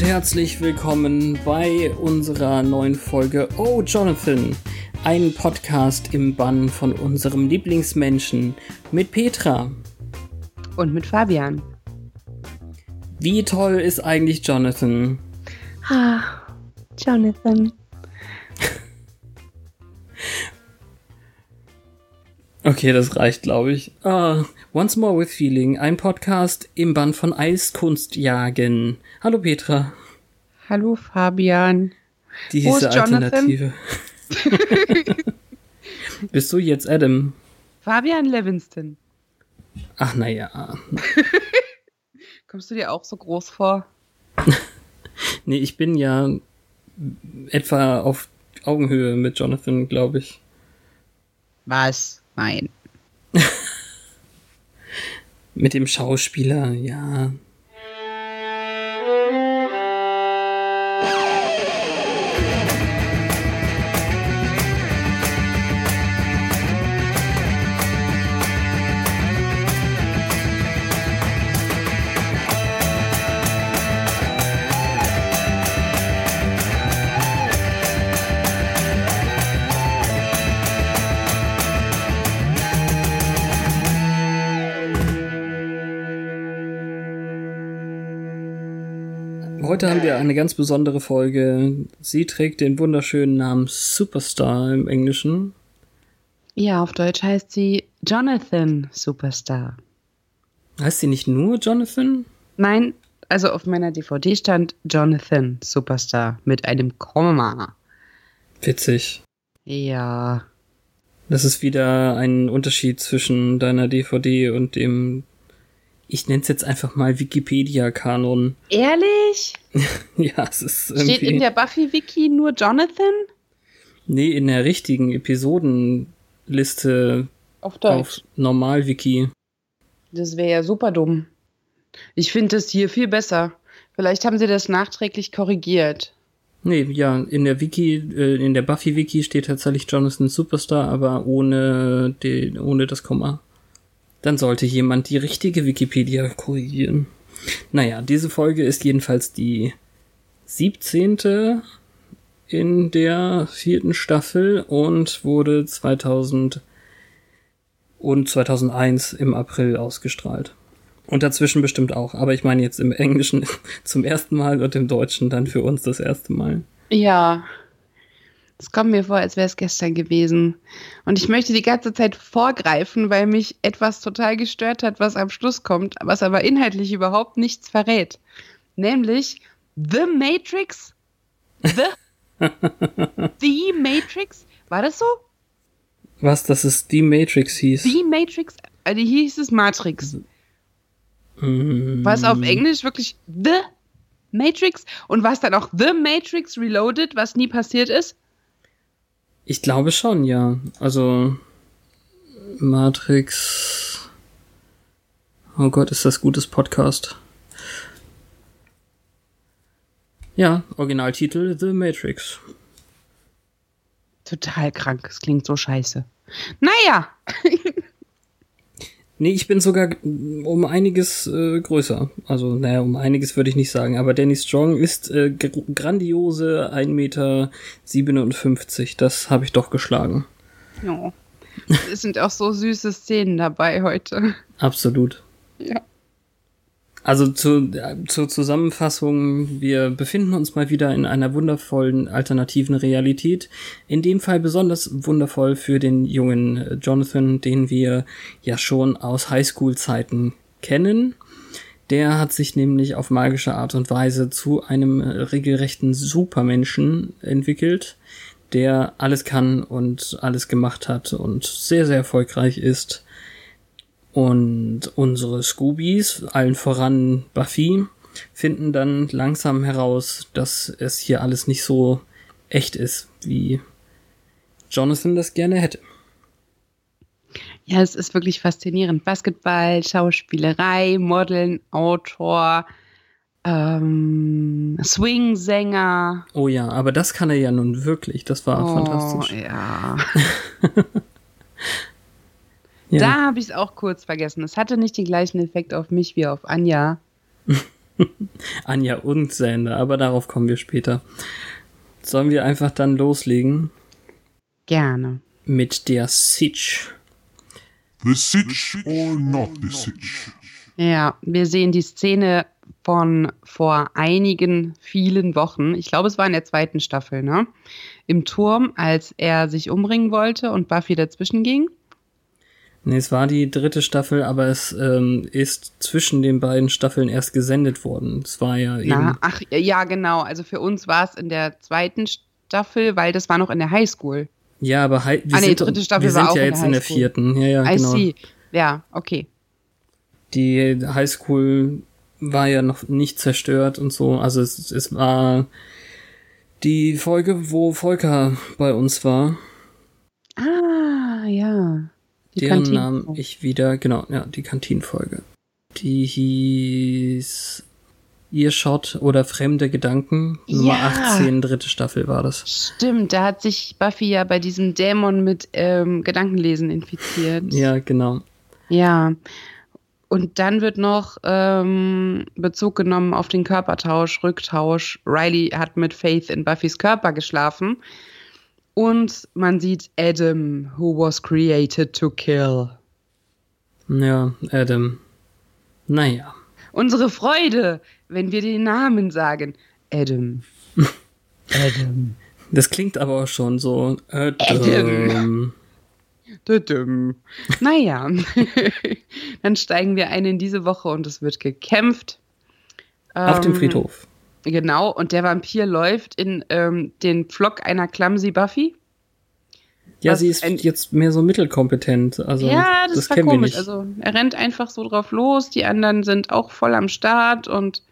Und herzlich willkommen bei unserer neuen Folge Oh Jonathan, ein Podcast im Bann von unserem Lieblingsmenschen mit Petra. Und mit Fabian. Wie toll ist eigentlich Jonathan? Ah, Jonathan. Okay, das reicht, glaube ich. Uh, Once More with Feeling, ein Podcast im Band von Eiskunstjagen. Hallo Petra. Hallo Fabian. Diese Alternative. Bist du jetzt Adam? Fabian Levinston. Ach naja. Kommst du dir auch so groß vor? nee, ich bin ja etwa auf Augenhöhe mit Jonathan, glaube ich. Was? Nein. Mit dem Schauspieler, ja. Heute haben wir eine ganz besondere Folge. Sie trägt den wunderschönen Namen Superstar im Englischen. Ja, auf Deutsch heißt sie Jonathan Superstar. Heißt sie nicht nur Jonathan? Nein, also auf meiner DVD stand Jonathan Superstar mit einem Komma. Witzig. Ja. Das ist wieder ein Unterschied zwischen deiner DVD und dem ich nenne es jetzt einfach mal Wikipedia-Kanon. Ehrlich? ja, es ist irgendwie... Steht in der Buffy-Wiki nur Jonathan? Nee, in der richtigen Episodenliste auf, Deutsch. auf Normal-Wiki. Das wäre ja super dumm. Ich finde das hier viel besser. Vielleicht haben sie das nachträglich korrigiert. Nee, ja, in der Wiki, äh, in der Buffy-Wiki steht tatsächlich Jonathan Superstar, aber ohne, die, ohne das Komma. Dann sollte jemand die richtige Wikipedia korrigieren. Naja, diese Folge ist jedenfalls die 17. in der vierten Staffel und wurde 2000 und 2001 im April ausgestrahlt. Und dazwischen bestimmt auch. Aber ich meine jetzt im Englischen zum ersten Mal und im Deutschen dann für uns das erste Mal. Ja, es kommt mir vor, als wäre es gestern gewesen. Und ich möchte die ganze Zeit vorgreifen, weil mich etwas total gestört hat, was am Schluss kommt, was aber inhaltlich überhaupt nichts verrät. Nämlich The Matrix. The, The Matrix. War das so? Was, dass es The Matrix hieß? The Matrix? Also hieß es Matrix. Mm. War es auf Englisch wirklich The Matrix? Und war es dann auch The Matrix Reloaded, was nie passiert ist? Ich glaube schon, ja. Also Matrix. Oh Gott, ist das gutes Podcast. Ja, Originaltitel The Matrix. Total krank, es klingt so scheiße. Naja. Nee, ich bin sogar um einiges äh, größer. Also, naja, um einiges würde ich nicht sagen. Aber Danny Strong ist äh, grandiose 1,57 Meter. Das habe ich doch geschlagen. Ja. Es sind auch so süße Szenen dabei heute. Absolut. Ja. Also zu, zur Zusammenfassung, wir befinden uns mal wieder in einer wundervollen alternativen Realität. In dem Fall besonders wundervoll für den jungen äh, Jonathan, den wir ja schon aus Highschool-Zeiten kennen. Der hat sich nämlich auf magische Art und Weise zu einem äh, regelrechten Supermenschen entwickelt, der alles kann und alles gemacht hat und sehr, sehr erfolgreich ist und unsere Scoobies, allen voran Buffy, finden dann langsam heraus, dass es hier alles nicht so echt ist, wie Jonathan das gerne hätte. Ja, es ist wirklich faszinierend. Basketball, Schauspielerei, Modeln, Autor, ähm, Swing-Sänger. Oh ja, aber das kann er ja nun wirklich. Das war oh, fantastisch. Ja. Ja. Da habe ich es auch kurz vergessen. Es hatte nicht den gleichen Effekt auf mich wie auf Anja. Anja und Sander, aber darauf kommen wir später. Sollen wir einfach dann loslegen? Gerne. Mit der Sitch. The Sitch or not the Sitch? Ja, wir sehen die Szene von vor einigen vielen Wochen. Ich glaube, es war in der zweiten Staffel, ne? Im Turm, als er sich umbringen wollte und Buffy dazwischen ging. Nee, es war die dritte Staffel, aber es ähm, ist zwischen den beiden Staffeln erst gesendet worden. Es war ja eben. Na, ach, ja, genau. Also für uns war es in der zweiten Staffel, weil das war noch in der Highschool. Ja, aber wir Ah, nee, sind, dritte Staffel wir war sind auch ja in jetzt der in der vierten. Ja, ja, I genau. see. Ja, okay. Die Highschool war ja noch nicht zerstört und so. Also es, es war die Folge, wo Volker bei uns war. Ah, ja. Die deren Kantine- Namen ich wieder, genau, ja, die Kantinfolge. Die hieß Earshot oder Fremde Gedanken. Nummer Ja. 18, dritte Staffel war das. Stimmt, da hat sich Buffy ja bei diesem Dämon mit ähm, Gedankenlesen infiziert. Ja, genau. Ja. Und dann wird noch ähm, Bezug genommen auf den Körpertausch, Rücktausch. Riley hat mit Faith in Buffys Körper geschlafen. Und man sieht Adam, who was created to kill. Ja, Adam. Naja. Unsere Freude, wenn wir den Namen sagen. Adam. Adam. Das klingt aber auch schon so. Adam. Adam. Naja, dann steigen wir ein in diese Woche und es wird gekämpft. Auf dem Ähm, Friedhof. Genau, und der Vampir läuft in ähm, den Pflock einer Clumsy Buffy. Ja, sie ist jetzt mehr so mittelkompetent. Also, ja, das, das war kennen wir komisch. nicht. Also er rennt einfach so drauf los, die anderen sind auch voll am Start und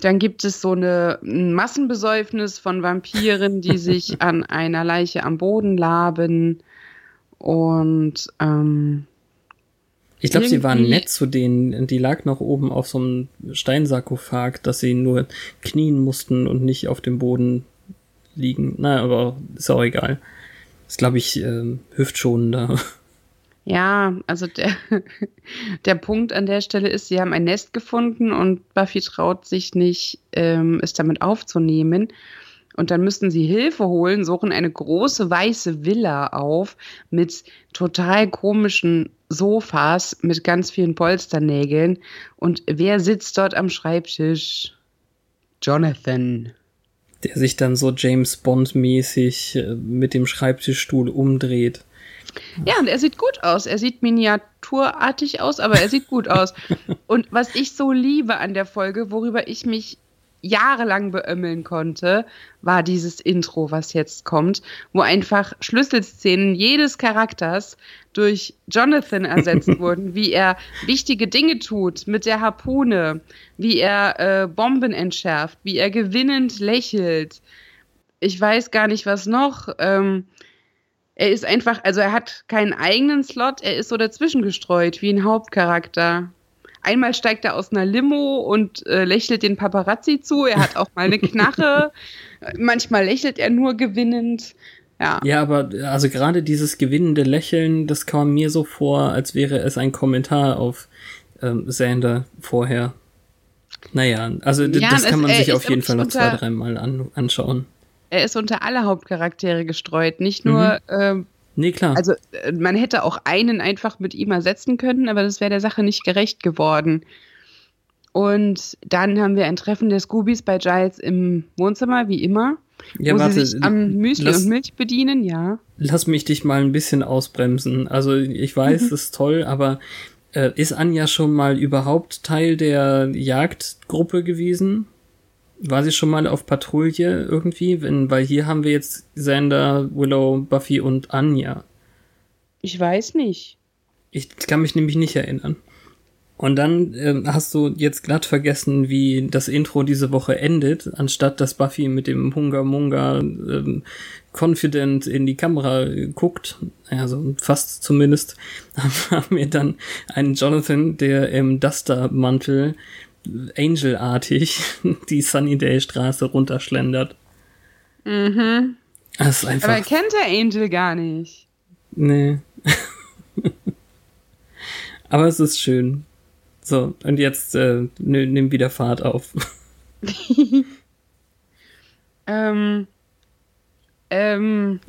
dann gibt es so eine, ein Massenbesäufnis von Vampiren, die sich an einer Leiche am Boden laben. Und ähm, Ich glaube, sie waren nett zu denen. Die lag noch oben auf so einem Steinsarkophag, dass sie nur knien mussten und nicht auf dem Boden liegen. Na, aber ist auch egal. Ist, glaube ich, ähm, hüftschonender. Ja, also der, der Punkt an der Stelle ist, sie haben ein Nest gefunden und Buffy traut sich nicht, ähm, es damit aufzunehmen. Und dann müssten sie Hilfe holen, suchen eine große weiße Villa auf mit total komischen Sofas mit ganz vielen Polsternägeln. Und wer sitzt dort am Schreibtisch? Jonathan. Der sich dann so James Bond-mäßig äh, mit dem Schreibtischstuhl umdreht. Ja, und er sieht gut aus. Er sieht miniaturartig aus, aber er sieht gut aus. Und was ich so liebe an der Folge, worüber ich mich jahrelang beömmeln konnte, war dieses Intro, was jetzt kommt, wo einfach Schlüsselszenen jedes Charakters durch Jonathan ersetzt wurden, wie er wichtige Dinge tut mit der Harpune, wie er äh, Bomben entschärft, wie er gewinnend lächelt. Ich weiß gar nicht, was noch. Ähm, er ist einfach, also er hat keinen eigenen Slot, er ist so dazwischen gestreut, wie ein Hauptcharakter. Einmal steigt er aus einer Limo und äh, lächelt den Paparazzi zu. Er hat auch mal eine Knarre. Manchmal lächelt er nur gewinnend. Ja. Ja, aber also gerade dieses gewinnende Lächeln, das kam mir so vor, als wäre es ein Kommentar auf ähm, Sander vorher. Naja, also Ja, das es- kann man er sich auf jeden Fall noch zwei, dreimal an, anschauen. Er ist unter alle Hauptcharaktere gestreut, nicht nur, ähm, Nee, klar. also äh, man hätte auch einen einfach mit ihm ersetzen können, aber das wäre der Sache nicht gerecht geworden. Und dann haben wir ein Treffen der Scoobies bei Giles im Wohnzimmer, wie immer, ja, wo warte, sie sich am Müsli lass- und Milch bedienen, ja. lass mich dich mal ein bisschen ausbremsen. Also ich weiß, Mhm. das ist toll, aber äh, ist Anja schon mal überhaupt Teil der Jagdgruppe gewesen? War sie schon mal auf Patrouille irgendwie? Wenn, weil hier haben wir jetzt Sander, Willow, Buffy und Anja. Ich weiß nicht. Ich kann mich nämlich nicht erinnern. Und dann ähm, hast du jetzt glatt vergessen, wie das Intro diese Woche endet, anstatt dass Buffy mit dem Hunga Munga ähm, confident in die Kamera äh, guckt, also fast zumindest, haben wir dann einen Jonathan, der im Duster-Mantel äh, Angel-artig die Sunnydale-Straße runterschlendert. Mhm. Das ist einfach. Aber er kennt der Angel gar nicht. Nee. Aber es ist schön. So, und jetzt äh, nimm wieder Fahrt auf. ähm, ähm,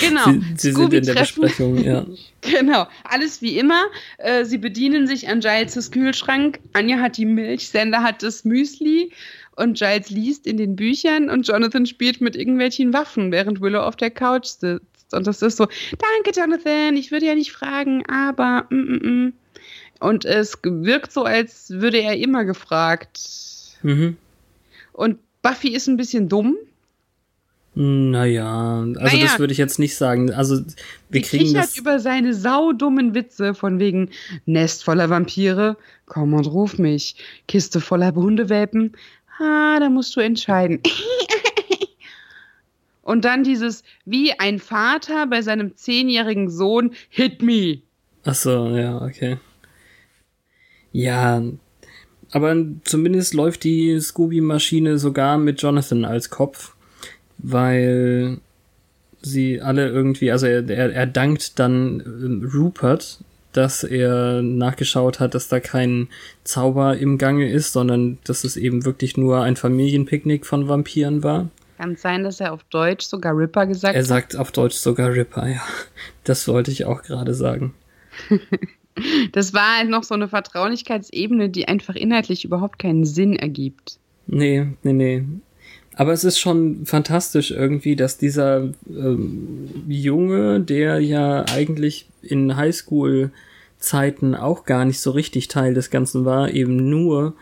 genau. Sie, Sie sind in der Besprechung, ja. Genau, alles wie immer. Äh, sie bedienen sich an Giles' Kühlschrank. Anja hat die Milch, Sander hat das Müsli und Giles liest in den Büchern und Jonathan spielt mit irgendwelchen Waffen, während Willow auf der Couch sitzt. Und das ist so, danke Jonathan, ich würde ja nicht fragen, aber mm, mm, mm. und es wirkt so, als würde er immer gefragt. Mhm. Und Buffy ist ein bisschen dumm. Naja, also naja, das würde ich jetzt nicht sagen. Also wir kriegen das über seine saudummen Witze von wegen Nest voller Vampire, komm und ruf mich, Kiste voller Hundewelpen, ah, da musst du entscheiden. und dann dieses, wie ein Vater bei seinem zehnjährigen Sohn, hit me. Ach so, ja, okay. Ja, aber zumindest läuft die Scooby-Maschine sogar mit Jonathan als Kopf, weil sie alle irgendwie, also er, er, er dankt dann ähm, Rupert, dass er nachgeschaut hat, dass da kein Zauber im Gange ist, sondern dass es eben wirklich nur ein Familienpicknick von Vampiren war. Kann sein, dass er auf Deutsch sogar Ripper gesagt hat? Er sagt auf Deutsch sogar Ripper, ja. Das wollte ich auch gerade sagen. das war halt noch so eine Vertraulichkeitsebene, die einfach inhaltlich überhaupt keinen Sinn ergibt. Nee, nee, nee. Aber es ist schon fantastisch irgendwie, dass dieser ähm, Junge, der ja eigentlich in Highschool-Zeiten auch gar nicht so richtig Teil des Ganzen war, eben nur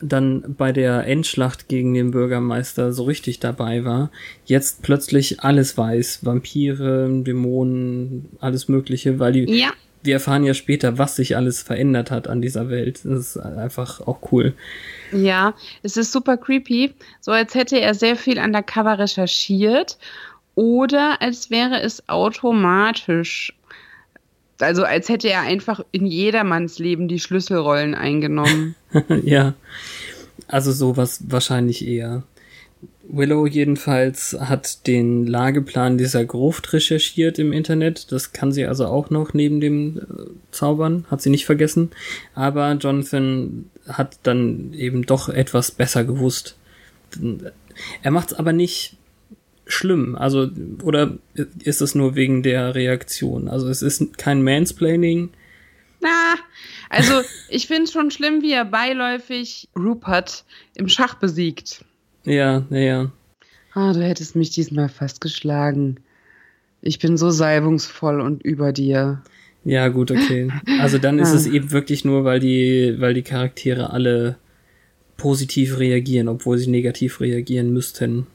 dann bei der Endschlacht gegen den Bürgermeister so richtig dabei war, jetzt plötzlich alles weiß. Vampire, Dämonen, alles Mögliche, weil die. Ja. Wir erfahren ja später, was sich alles verändert hat an dieser Welt. Das ist einfach auch cool. Ja, es ist super creepy. So als hätte er sehr viel undercover recherchiert oder als wäre es automatisch. Also als hätte er einfach in jedermanns Leben die Schlüsselrollen eingenommen. ja, also sowas wahrscheinlich eher. Willow jedenfalls hat den Lageplan dieser Gruft recherchiert im Internet. Das kann sie also auch noch neben dem äh, Zaubern, hat sie nicht vergessen. Aber Jonathan hat dann eben doch etwas besser gewusst. Er macht's aber nicht schlimm. Also, oder ist es nur wegen der Reaktion? Also es ist kein Mansplaining. Na, also ich finde schon schlimm, wie er beiläufig Rupert im Schach besiegt. Ja, naja. Ah, du hättest mich diesmal fast geschlagen. Ich bin so salbungsvoll und über dir. Ja, gut, okay. Also dann ist es eben wirklich nur, weil die, weil die Charaktere alle positiv reagieren, obwohl sie negativ reagieren müssten.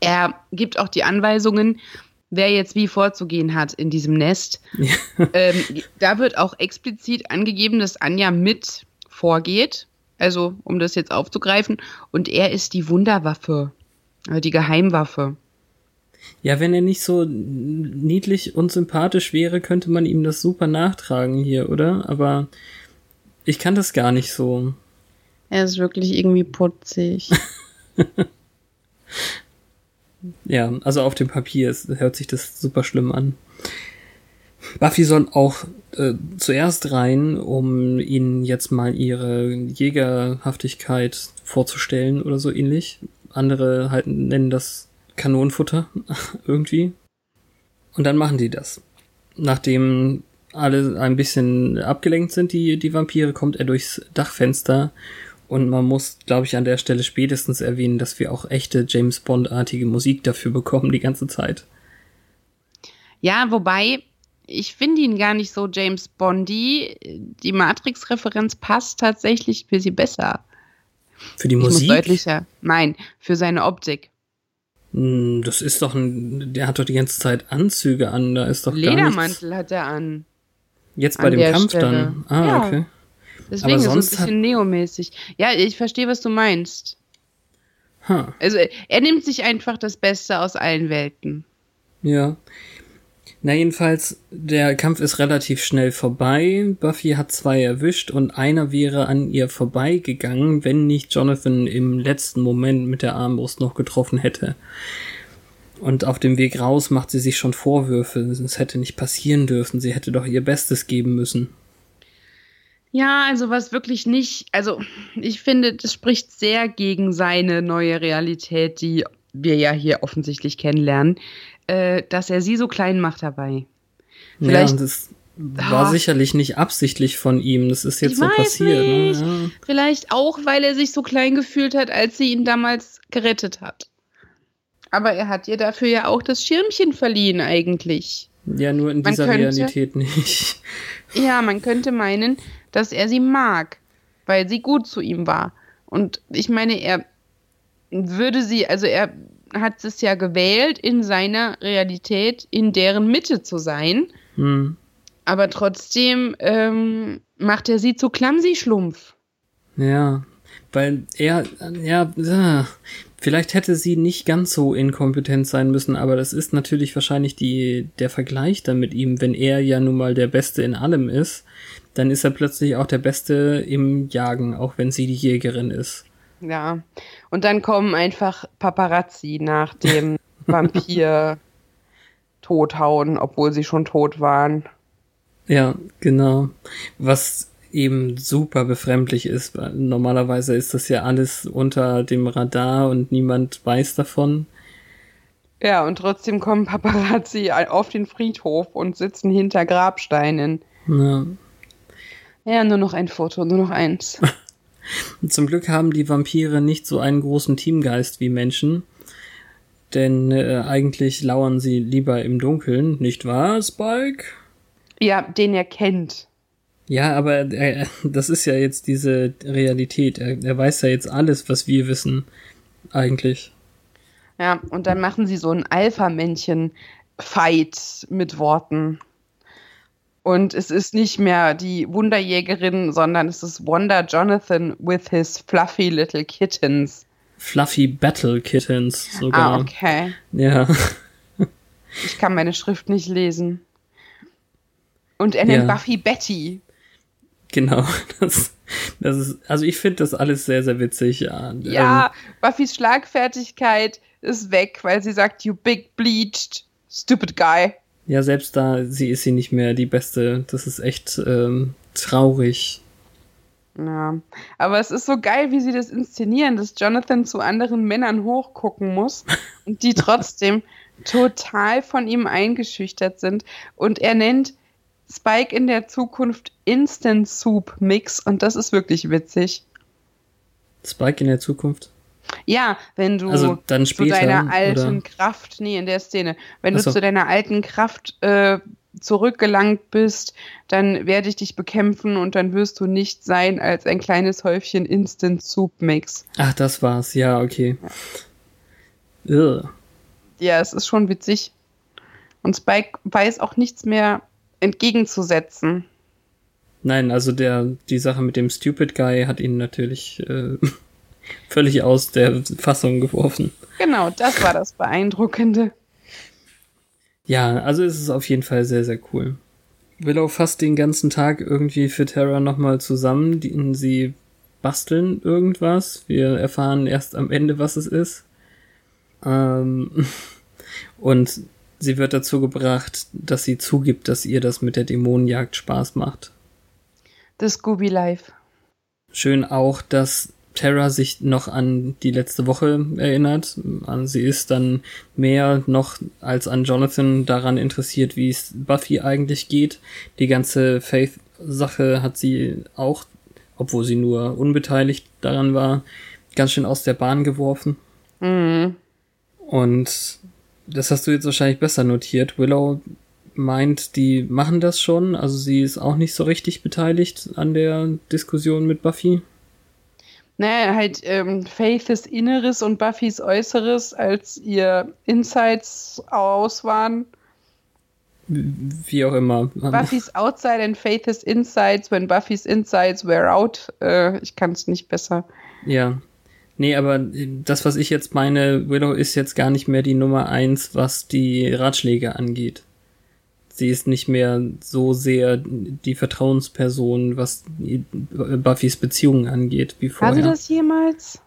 Er gibt auch die Anweisungen, wer jetzt wie vorzugehen hat in diesem Nest. Ja. Ähm, da wird auch explizit angegeben, dass Anja mit vorgeht. Also, um das jetzt aufzugreifen. Und er ist die Wunderwaffe. Also die Geheimwaffe. Ja, wenn er nicht so niedlich und sympathisch wäre, könnte man ihm das super nachtragen hier, oder? Aber ich kann das gar nicht so. Er ist wirklich irgendwie putzig. ja, also auf dem Papier ist, hört sich das super schlimm an. Buffy soll auch äh, zuerst rein, um ihnen jetzt mal ihre Jägerhaftigkeit vorzustellen oder so ähnlich. Andere halt nennen das Kanonenfutter irgendwie. Und dann machen die das. Nachdem alle ein bisschen abgelenkt sind, die, die Vampire, kommt er durchs Dachfenster. Und man muss, glaube ich, an der Stelle spätestens erwähnen, dass wir auch echte James Bond-artige Musik dafür bekommen die ganze Zeit. Ja, wobei ich finde ihn gar nicht so James Bondy. Die Matrix-Referenz passt tatsächlich für sie besser. Für die ich Musik? Muss deutlicher. Nein, für seine Optik. Hm, das ist doch ein, der hat doch die ganze Zeit Anzüge an, da ist doch Ledermantel hat er an. Jetzt bei dem Kampf Stelle. dann. Ah, ja. okay. Deswegen Aber sonst ist es ein bisschen neomäßig. Ja, ich verstehe, was du meinst. Huh. Also er nimmt sich einfach das Beste aus allen Welten. Ja. Na jedenfalls, der Kampf ist relativ schnell vorbei. Buffy hat zwei erwischt und einer wäre an ihr vorbeigegangen, wenn nicht Jonathan im letzten Moment mit der Armbrust noch getroffen hätte. Und auf dem Weg raus macht sie sich schon Vorwürfe. Es hätte nicht passieren dürfen. Sie hätte doch ihr Bestes geben müssen. Ja, also was wirklich nicht, also ich finde, das spricht sehr gegen seine neue Realität, die wir ja hier offensichtlich kennenlernen, äh, dass er sie so klein macht dabei. Vielleicht, ja, das war ah, sicherlich nicht absichtlich von ihm. Das ist jetzt so passiert. Ne? Ja. Vielleicht auch, weil er sich so klein gefühlt hat, als sie ihn damals gerettet hat. Aber er hat ihr dafür ja auch das Schirmchen verliehen eigentlich. Ja, nur in dieser könnte, Realität nicht. Ja, man könnte meinen, dass er sie mag, weil sie gut zu ihm war. Und ich meine, er würde sie, also er hat es ja gewählt, in seiner Realität in deren Mitte zu sein. Hm. Aber trotzdem ähm, macht er sie zu Clumsy-Schlumpf. Ja, weil er, ja, vielleicht hätte sie nicht ganz so inkompetent sein müssen, aber das ist natürlich wahrscheinlich die, der Vergleich dann mit ihm, wenn er ja nun mal der Beste in allem ist, dann ist er plötzlich auch der Beste im Jagen, auch wenn sie die Jägerin ist. Ja, und dann kommen einfach Paparazzi nach dem Vampir tothauen, obwohl sie schon tot waren. Ja, genau. Was eben super befremdlich ist. Normalerweise ist das ja alles unter dem Radar und niemand weiß davon. Ja, und trotzdem kommen Paparazzi auf den Friedhof und sitzen hinter Grabsteinen. Ja. Ja, nur noch ein Foto, nur noch eins. Zum Glück haben die Vampire nicht so einen großen Teamgeist wie Menschen. Denn äh, eigentlich lauern sie lieber im Dunkeln, nicht wahr, Spike? Ja, den er kennt. Ja, aber äh, das ist ja jetzt diese Realität. Er, er weiß ja jetzt alles, was wir wissen, eigentlich. Ja, und dann machen sie so ein Alpha-Männchen-Fight mit Worten. Und es ist nicht mehr die Wunderjägerin, sondern es ist Wonder Jonathan with his fluffy little kittens. Fluffy Battle Kittens sogar. Ah, okay. Ja. Ich kann meine Schrift nicht lesen. Und er nennt ja. Buffy Betty. Genau, das, das ist, also ich finde das alles sehr, sehr witzig. Ja, ja ähm, Buffys Schlagfertigkeit ist weg, weil sie sagt, you big bleached, stupid guy. Ja, selbst da, sie ist sie nicht mehr die Beste. Das ist echt ähm, traurig. Ja, aber es ist so geil, wie sie das inszenieren, dass Jonathan zu anderen Männern hochgucken muss und die trotzdem total von ihm eingeschüchtert sind. Und er nennt Spike in der Zukunft Instant Soup Mix und das ist wirklich witzig. Spike in der Zukunft? Ja, wenn du also dann später, zu deiner alten oder? Kraft, nee, in der Szene, wenn so. du zu deiner alten Kraft äh, zurückgelangt bist, dann werde ich dich bekämpfen und dann wirst du nicht sein als ein kleines Häufchen Instant Soup Mix. Ach, das war's, ja, okay. Ja, ja es ist schon witzig. Und Spike weiß auch nichts mehr entgegenzusetzen. Nein, also der, die Sache mit dem Stupid Guy hat ihn natürlich äh, völlig aus der Fassung geworfen. Genau, das war das Beeindruckende. Ja, also ist es auf jeden Fall sehr, sehr cool. Willow fasst den ganzen Tag irgendwie für Terra nochmal zusammen. Die, sie basteln irgendwas. Wir erfahren erst am Ende, was es ist. Ähm, und Sie wird dazu gebracht, dass sie zugibt, dass ihr das mit der Dämonenjagd Spaß macht. Das Scooby Life. Schön auch, dass Terra sich noch an die letzte Woche erinnert. Sie ist dann mehr noch als an Jonathan daran interessiert, wie es Buffy eigentlich geht. Die ganze Faith-Sache hat sie auch, obwohl sie nur unbeteiligt daran war, ganz schön aus der Bahn geworfen. Mhm. Und das hast du jetzt wahrscheinlich besser notiert. Willow meint, die machen das schon, also sie ist auch nicht so richtig beteiligt an der Diskussion mit Buffy. Naja, halt ähm, Faiths Inneres und Buffys Äußeres, als ihr Insights aus waren. Wie auch immer. Buffys Outside and Faith's Insights, when Buffys Insights were out. Äh, ich kann es nicht besser. Ja. Nee, aber das, was ich jetzt meine, Willow ist jetzt gar nicht mehr die Nummer eins, was die Ratschläge angeht. Sie ist nicht mehr so sehr die Vertrauensperson, was Buffys Beziehungen angeht, wie vorher. Hatte das jemals?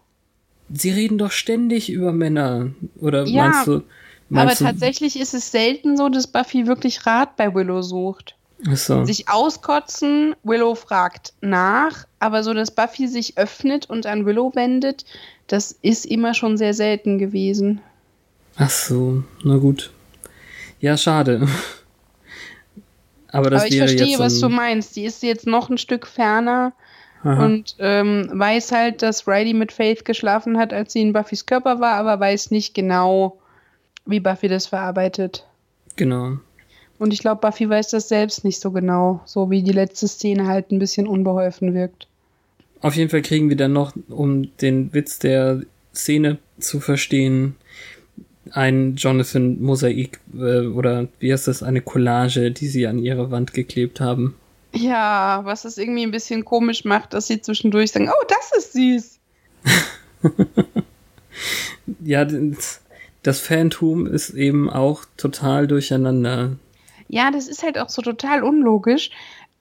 Sie reden doch ständig über Männer. Oder ja, meinst du? Meinst aber du, tatsächlich ist es selten so, dass Buffy wirklich Rat bei Willow sucht. So. sich auskotzen. Willow fragt nach, aber so, dass Buffy sich öffnet und an Willow wendet, das ist immer schon sehr selten gewesen. Ach so, na gut. Ja, schade. Aber das aber ich verstehe, was du meinst. Die ist jetzt noch ein Stück ferner Aha. und ähm, weiß halt, dass Riley mit Faith geschlafen hat, als sie in Buffys Körper war, aber weiß nicht genau, wie Buffy das verarbeitet. Genau. Und ich glaube, Buffy weiß das selbst nicht so genau, so wie die letzte Szene halt ein bisschen unbeholfen wirkt. Auf jeden Fall kriegen wir dann noch, um den Witz der Szene zu verstehen, ein Jonathan-Mosaik äh, oder wie heißt das, eine Collage, die sie an ihre Wand geklebt haben. Ja, was es irgendwie ein bisschen komisch macht, dass sie zwischendurch sagen, oh, das ist süß. Ja, das Phantom ist eben auch total durcheinander. Ja, das ist halt auch so total unlogisch,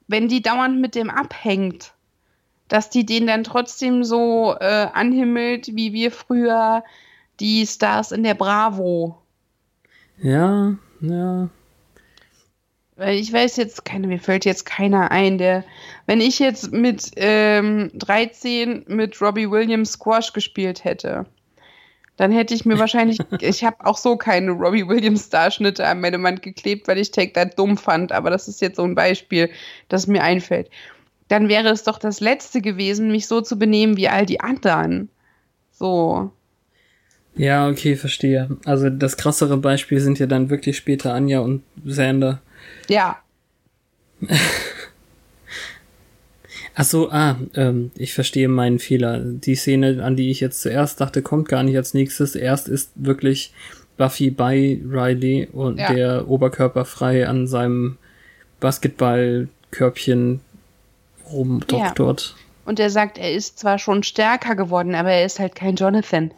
wenn die dauernd mit dem abhängt. Dass die den dann trotzdem so äh, anhimmelt, wie wir früher die Stars in der Bravo. Ja, ja. Weil ich weiß jetzt, keine, mir fällt jetzt keiner ein, der, wenn ich jetzt mit ähm, 13 mit Robbie Williams Squash gespielt hätte, dann hätte ich mir wahrscheinlich, ich habe auch so keine Robbie Williams Starschnitte an meine Wand geklebt, weil ich Take That dumm fand, aber das ist jetzt so ein Beispiel, das mir einfällt. Dann wäre es doch das Letzte gewesen, mich so zu benehmen wie all die anderen. So. Ja, okay, verstehe. Also das krassere Beispiel sind ja dann wirklich später Anja und Sander. Ja, Ach so, ah, ähm, ich verstehe meinen Fehler. Die Szene, an die ich jetzt zuerst dachte, kommt gar nicht als nächstes. Erst ist wirklich Buffy bei Riley und Ja. der Oberkörper frei an seinem Basketballkörbchen rumdoktort. und er sagt, er ist zwar schon stärker geworden, aber er ist halt kein Jonathan.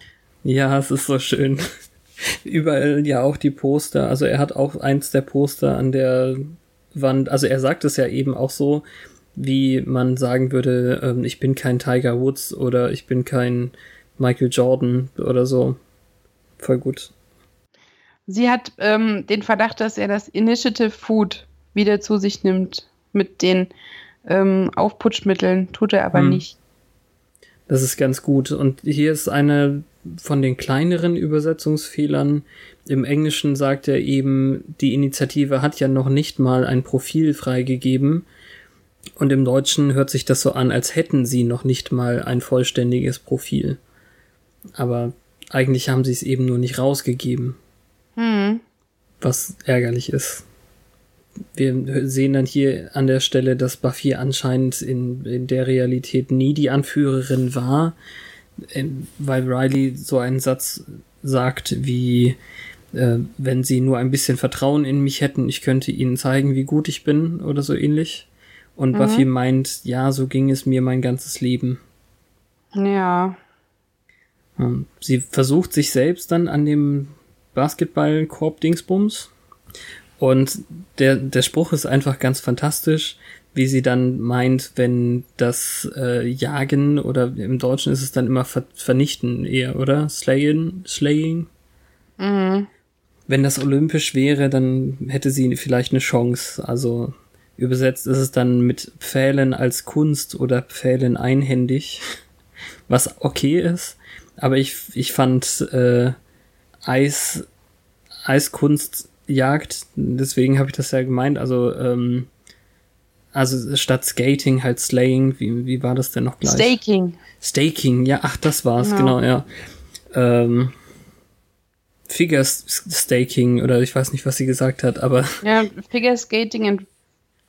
Ja. es ist so schön. Überall ja auch die Poster. Also er hat auch eins der Poster an der Wand. Also er sagt es ja eben auch so, wie man sagen würde, ähm, ich bin kein Tiger Woods oder ich bin kein Michael Jordan oder so. Voll gut. Sie hat ähm, den Verdacht, dass er das Initiative Food wieder zu sich nimmt mit den ähm, Aufputschmitteln, tut er aber Hm. nicht. Das ist ganz gut. Und hier ist eine von den kleineren Übersetzungsfehlern. Im Englischen sagt er eben, die Initiative hat ja noch nicht mal ein Profil freigegeben. Und im Deutschen hört sich das so an, als hätten sie noch nicht mal ein vollständiges Profil. Aber eigentlich haben sie es eben nur nicht rausgegeben, Hm. was ärgerlich ist. Wir sehen dann hier an der Stelle, dass Buffy anscheinend in, in der Realität nie die Anführerin war, ähm, weil Riley so einen Satz sagt wie, äh, wenn sie nur ein bisschen Vertrauen in mich hätten, ich könnte ihnen zeigen, wie gut ich bin oder so ähnlich. Und Mhm. Buffy meint, ja, so ging es mir mein ganzes Leben. Ja. Ähm, Sie versucht sich selbst dann an dem Basketballkorb-Dingsbums. Und der, der Spruch ist einfach ganz fantastisch, wie sie dann meint, wenn das äh, Jagen oder im Deutschen ist es dann immer ver vernichten eher, oder? Slayen, Slaying. Mhm. Wenn das olympisch wäre, dann hätte sie vielleicht eine Chance. Also übersetzt ist es dann mit Pfählen als Kunst oder Pfählen einhändig, was okay ist. Aber ich, ich fand äh, Eis, Eiskunstjagd, deswegen habe ich das ja gemeint, also ähm, also statt Skating halt Slaying, wie, wie war das denn noch gleich? Staking. Staking, ja, ach, das war's, Ja. genau, ja. Ähm, Figure Staking oder ich weiß nicht, was sie gesagt hat, aber Ja, Figure Skating und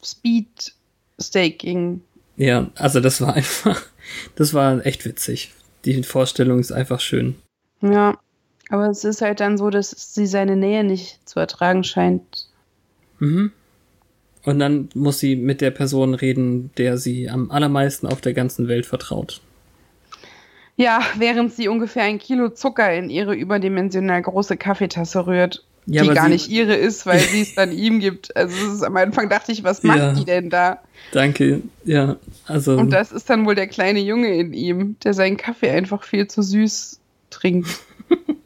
Speed Staking. ja, also das war einfach, das war echt witzig. Die Vorstellung ist einfach schön. Ja. Aber es ist halt dann so, dass sie seine Nähe nicht zu ertragen scheint. Mhm. Und dann muss sie mit der Person reden, der sie am allermeisten auf der ganzen Welt vertraut. Ja, während sie ungefähr ein Kilo Zucker in ihre überdimensional große Kaffeetasse rührt, Ja, die gar nicht ihre ist, weil sie es dann ihm gibt. Also es ist, am Anfang dachte ich, was macht Ja. die denn da? Danke, ja, also Und das ist dann wohl der kleine Junge in ihm, der seinen Kaffee einfach viel zu süß trinkt.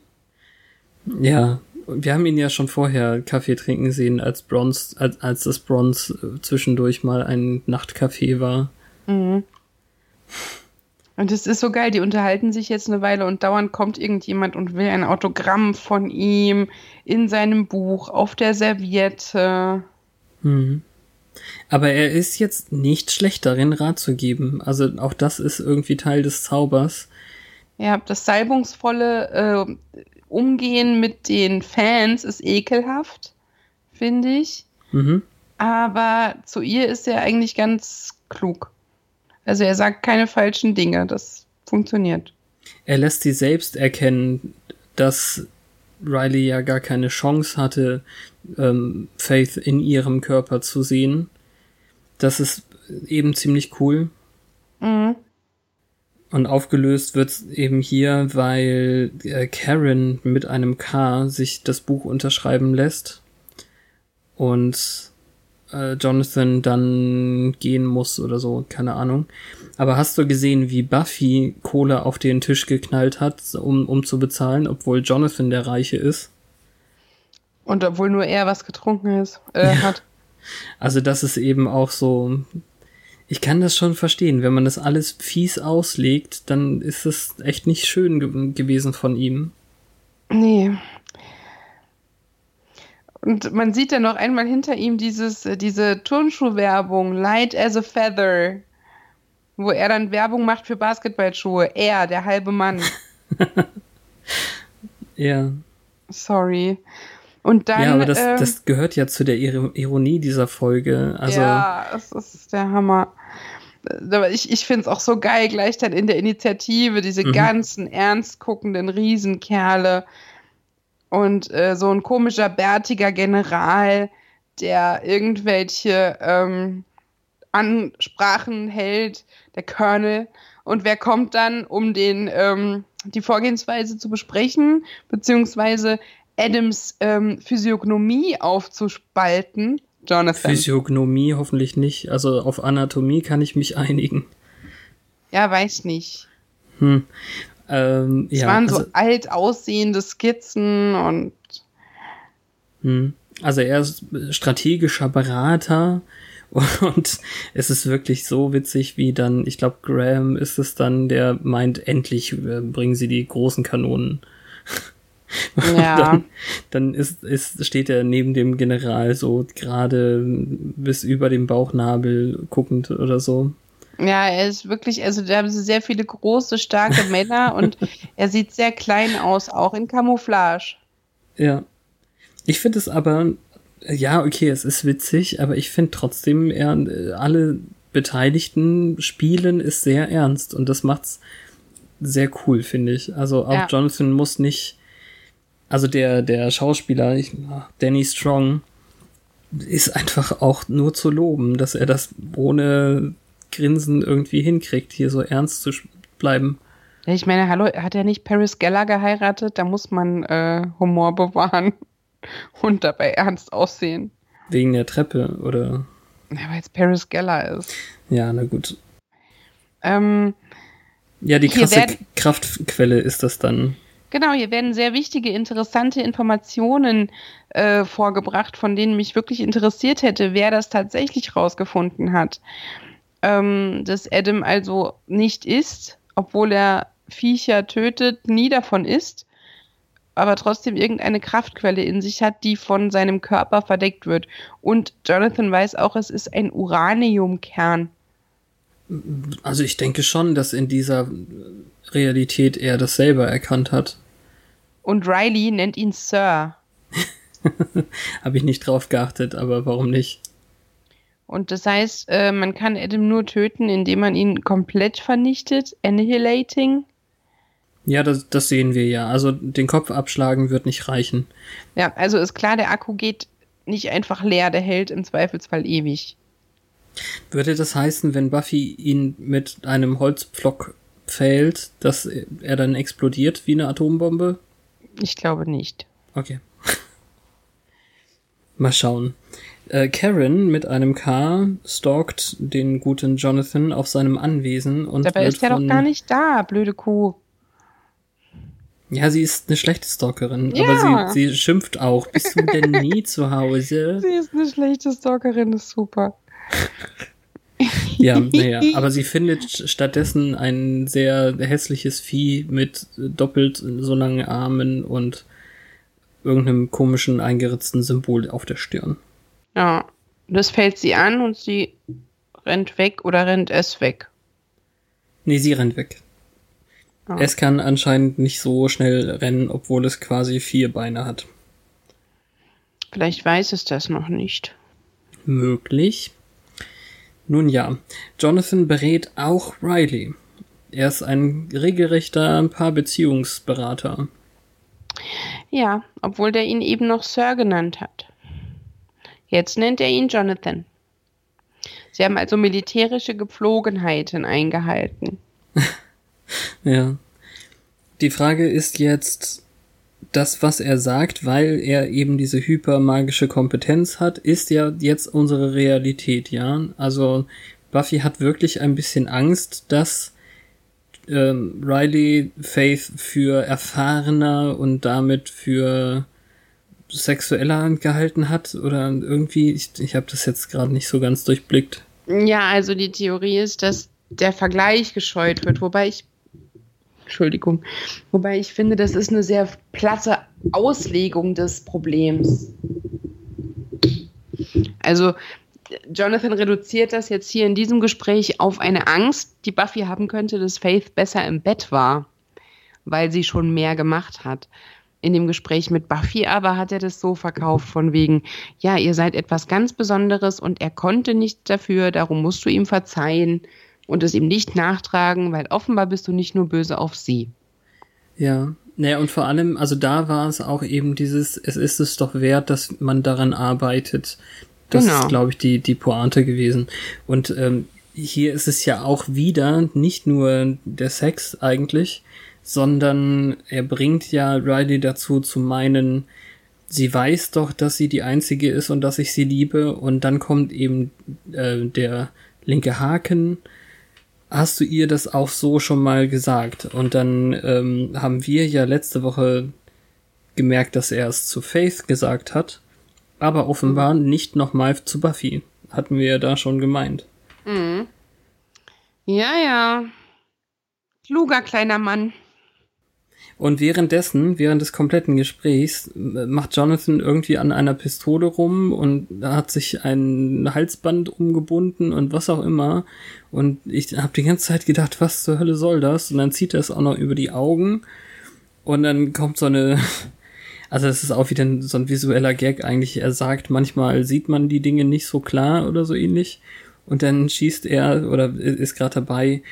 ja, wir haben ihn ja schon vorher Kaffee trinken sehen, als Bronze, als, als das Bronze äh, zwischendurch mal ein Nachtcafé war. Mhm. Und es ist so geil, die unterhalten sich jetzt eine Weile und dauernd kommt irgendjemand und will ein Autogramm von ihm in seinem Buch, auf der Serviette. Mhm. Aber er ist jetzt nicht schlecht darin, Rat zu geben. Also auch das ist irgendwie Teil des Zaubers. Ja, das salbungsvolle äh, Umgehen mit den Fans ist ekelhaft, finde ich. Mhm. Aber zu ihr ist er eigentlich ganz klug. Also er sagt keine falschen Dinge, das funktioniert. Er lässt sie selbst erkennen, dass Riley ja gar keine Chance hatte, ähm, Faith in ihrem Körper zu sehen. Das ist eben ziemlich cool. Mhm. Und aufgelöst wird's eben hier, weil äh, Karen mit einem K sich das Buch unterschreiben lässt und äh, Jonathan dann gehen muss oder so, keine Ahnung. Aber hast du gesehen, wie Buffy Kohle auf den Tisch geknallt hat, um, um zu bezahlen, obwohl Jonathan der Reiche ist? Und obwohl nur er was getrunken ist, äh, Ja. hat. Also das ist eben auch so. Ich kann das schon verstehen. Wenn man das alles fies auslegt, dann ist es echt nicht schön ge gewesen von ihm. Nee. Und man sieht dann noch einmal hinter ihm dieses, äh, diese Turnschuhwerbung, Light as a Feather, wo er dann Werbung macht für Basketballschuhe. Er, der halbe Mann. Ja. Sorry. Und dann. ja, aber das, ähm, das gehört ja zu der Ir Ironie dieser Folge. Also Ja, das ist der Hammer. Aber ich, ich finde es auch so geil, gleich dann in der Initiative, diese Mhm. ganzen ernst guckenden Riesenkerle und äh, so ein komischer, bärtiger General, der irgendwelche ähm, Ansprachen hält, der Colonel. Und wer kommt dann, um den, ähm, die Vorgehensweise zu besprechen, beziehungsweise Adams ähm, Physiognomie aufzuspalten? Jonathan. Physiognomie hoffentlich nicht. Also auf Anatomie kann ich mich einigen. Ja, weiß nicht. Hm. Ähm, Es ja, waren so also, alt aussehende Skizzen und hm. also er ist strategischer Berater und es ist wirklich so witzig, wie dann, ich glaube, Graham ist es dann, der meint, endlich äh, bringen sie die großen Kanonen. Ja. dann, dann ist, ist, steht er neben dem General so gerade bis über den Bauchnabel guckend oder so. ja, er ist wirklich, also da haben sie sehr viele große, starke Männer und er sieht sehr klein aus, auch in Camouflage. Ja. Ich finde es aber, ja, okay, es ist witzig, aber ich finde trotzdem, er, alle Beteiligten spielen ist sehr ernst und das macht's sehr cool, finde ich. Also auch Ja. Jonathan muss nicht, also der, der Schauspieler, ich, Danny Strong, ist einfach auch nur zu loben, dass er das ohne Grinsen irgendwie hinkriegt, hier so ernst zu bleiben. Ich meine, hallo, hat er nicht Paris Geller geheiratet? Da muss man äh, Humor bewahren und dabei ernst aussehen. Wegen der Treppe oder, Ja, weil es Paris Geller ist. ja, na gut. Ähm, Ja, die krasse Kraftquelle ist das dann. Genau, hier werden sehr wichtige, interessante Informationen äh, vorgebracht, von denen mich wirklich interessiert hätte, wer das tatsächlich rausgefunden hat. Ähm, dass Adam also nicht isst, obwohl er Viecher tötet, nie davon isst, aber trotzdem irgendeine Kraftquelle in sich hat, die von seinem Körper verdeckt wird. Und Jonathan weiß auch, es ist ein Uraniumkern. Also ich denke schon, dass in dieser Realität er das selber erkannt hat. Und Riley nennt ihn Sir. Habe ich nicht drauf geachtet, aber warum nicht? Und das heißt, äh, man kann Adam nur töten, indem man ihn komplett vernichtet, annihilating. Ja, das, das sehen wir ja. Also den Kopf abschlagen wird nicht reichen. Ja, also ist klar, der Akku geht nicht einfach leer, der hält im Zweifelsfall ewig. Würde das heißen, wenn Buffy ihn mit einem Holzpflock fällt, dass er dann explodiert wie eine Atombombe? Ich glaube nicht. Okay. Mal schauen. Äh, Karen mit einem K stalkt den guten Jonathan auf seinem Anwesen und Dabei ist er doch gar nicht da, blöde Kuh. Ja, sie ist eine schlechte Stalkerin, Ja. aber sie, sie schimpft auch. Bist du denn nie zu Hause? Sie ist eine schlechte Stalkerin, ist super. Ja, naja, aber sie findet st- stattdessen ein sehr hässliches Vieh mit doppelt so langen Armen und irgendeinem komischen eingeritzten Symbol auf der Stirn. Ja, das fällt sie an und sie rennt weg oder rennt es weg. Nee, sie rennt weg. Ah. Es kann anscheinend nicht so schnell rennen, obwohl es quasi vier Beine hat. Vielleicht weiß es das noch nicht. Möglich. Nun ja, Jonathan berät auch Riley. Er ist ein regelrechter Paarbeziehungsberater. Ja, obwohl der ihn eben noch Sir genannt hat. Jetzt nennt er ihn Jonathan. Sie haben also militärische Gepflogenheiten eingehalten. Ja. Die Frage ist jetzt, das, was er sagt, weil er eben diese hypermagische Kompetenz hat, ist ja jetzt unsere Realität, ja. Also Buffy hat wirklich ein bisschen Angst, dass ähm, Riley Faith für erfahrener und damit für sexueller gehalten hat oder irgendwie, ich, ich habe das jetzt gerade nicht so ganz durchblickt. Ja, also die Theorie ist, dass der Vergleich gescheut wird, wobei ich Entschuldigung, wobei ich finde, das ist eine sehr platte Auslegung des Problems. Also Jonathan reduziert das jetzt hier in diesem Gespräch auf eine Angst, die Buffy haben könnte, dass Faith besser im Bett war, weil sie schon mehr gemacht hat. In dem Gespräch mit Buffy aber hat er das so verkauft von wegen, ja, ihr seid etwas ganz Besonderes und er konnte nichts dafür, darum musst du ihm verzeihen und es ihm nicht nachtragen, weil offenbar bist du nicht nur böse auf sie. Ja, naja, und vor allem, also da war es auch eben dieses, es ist es doch wert, dass man daran arbeitet. Das Genau. ist, glaube ich, die, die Pointe gewesen. Und ähm, hier ist es ja auch wieder nicht nur der Sex eigentlich, sondern er bringt ja Riley dazu zu meinen, sie weiß doch, dass sie die Einzige ist und dass ich sie liebe. Und dann kommt eben äh, der linke Haken. Hast du ihr das auch so schon mal gesagt? Und dann ähm, haben wir ja letzte Woche gemerkt, dass er es zu Faith gesagt hat, aber offenbar nicht nochmal zu Buffy. Hatten wir ja da schon gemeint. Ja, ja. Kluger kleiner Mann. Und währenddessen, während des kompletten Gesprächs, äh, macht Jonathan irgendwie an einer Pistole rum und hat sich ein Halsband umgebunden und was auch immer. Und ich habe die ganze Zeit gedacht, was zur Hölle soll das? Und dann zieht er es auch noch über die Augen. Und dann kommt so eine, also es ist auch wieder so ein visueller Gag eigentlich. Er sagt, manchmal sieht man die Dinge nicht so klar oder so ähnlich. Und dann schießt er oder ist gerade dabei,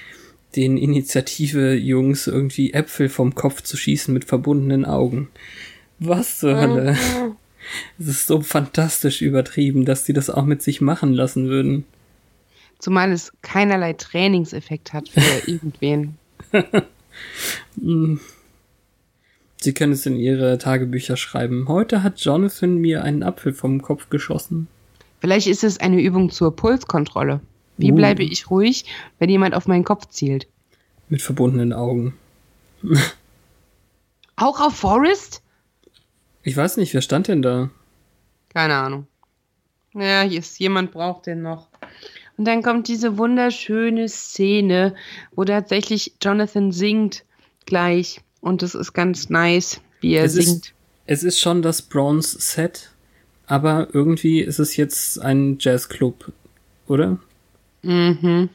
den Initiative-Jungs irgendwie Äpfel vom Kopf zu schießen mit verbundenen Augen. Was zur Hölle? Es ist so fantastisch übertrieben, dass die das auch mit sich machen lassen würden. Zumal es keinerlei Trainingseffekt hat für irgendwen. Sie können es in ihre Tagebücher schreiben. Heute hat Jonathan mir einen Apfel vom Kopf geschossen. Vielleicht ist es eine Übung zur Pulskontrolle. Wie Uh. bleibe ich ruhig, wenn jemand auf meinen Kopf zielt? Mit verbundenen Augen. Auch auf Forrest? Ich weiß nicht, wer stand denn da? Keine Ahnung. Ja, hier ist jemand braucht den noch. Und dann kommt diese wunderschöne Szene, wo tatsächlich Jonathan singt gleich. Und das ist ganz nice, wie er Es singt. ist, es ist schon das Bronze Set, aber irgendwie ist es jetzt ein Jazzclub, oder? Mhm.